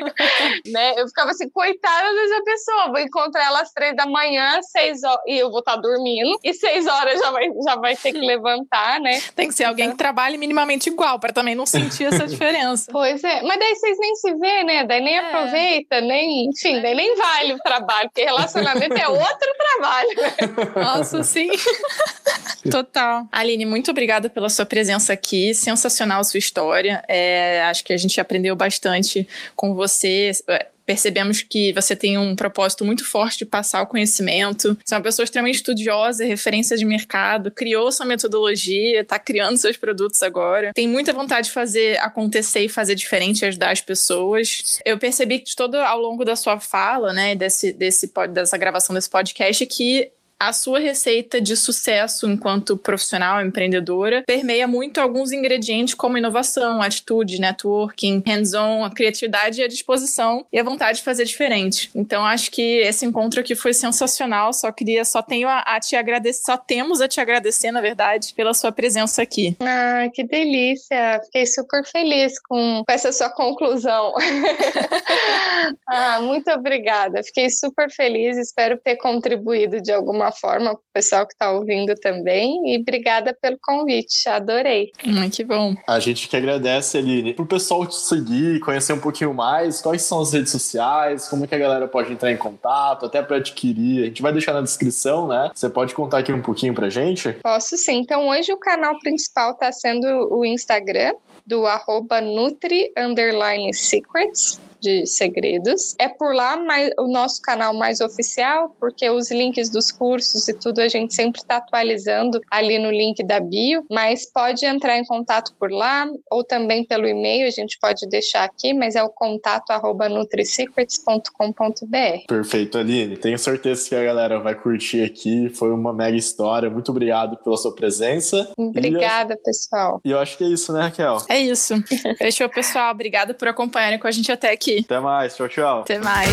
né? Eu ficava assim, coitada dessa pessoa, vou encontrar ela às três da manhã, seis horas, e eu vou estar tá dormindo, e seis horas já vai, já vai ter que levantar, né? Tem que ser alguém que trabalhe minimamente igual, para também não sentir essa diferença. Pois é, mas daí vocês nem se vê, né? Daí nem é. aproveita, nem, enfim, daí nem vale o trabalho, porque relacionamento é outro trabalho. Né? Nossa, sim. Total. Aline, muito obrigada pela sua presença aqui. Sensacional sua história. É, acho que a gente aprendeu bastante com você percebemos que você tem um propósito muito forte de passar o conhecimento. Você é uma pessoa extremamente estudiosa, referência de mercado, criou sua metodologia, está criando seus produtos agora. Tem muita vontade de fazer acontecer e fazer diferente, ajudar as pessoas. Eu percebi que todo ao longo da sua fala, né, desse, desse dessa gravação desse podcast, que a sua receita de sucesso enquanto profissional empreendedora permeia muito alguns ingredientes como inovação, atitude, networking, hands-on, a criatividade e a disposição e a vontade de fazer diferente. Então acho que esse encontro aqui foi sensacional. Só queria, só tenho a, a te agradecer, só temos a te agradecer, na verdade, pela sua presença aqui. Ah, que delícia! Fiquei super feliz com, com essa sua conclusão. ah, muito obrigada. Fiquei super feliz. Espero ter contribuído de alguma forma, para o pessoal que está ouvindo também. E obrigada pelo convite, adorei. Hum, que bom. A gente que agradece, Aline. Para o pessoal te seguir, conhecer um pouquinho mais, quais são as redes sociais, como que a galera pode entrar em contato, até para adquirir. A gente vai deixar na descrição, né? Você pode contar aqui um pouquinho para gente? Posso sim. Então, hoje o canal principal está sendo o Instagram, do arroba Nutri Secrets de segredos. É por lá mais, o nosso canal mais oficial, porque os links dos cursos e tudo a gente sempre está atualizando ali no link da bio, mas pode entrar em contato por lá ou também pelo e-mail, a gente pode deixar aqui, mas é o contato arroba nutrisecrets.com.br. Perfeito, Aline. Tenho certeza que a galera vai curtir aqui. Foi uma mega história. Muito obrigado pela sua presença. Obrigada, e pessoal. E eu acho que é isso, né, Raquel? É isso. Fechou, pessoal. Obrigada por acompanharem com a gente até aqui aqui. Até mais. Tchau, tchau. Até mais.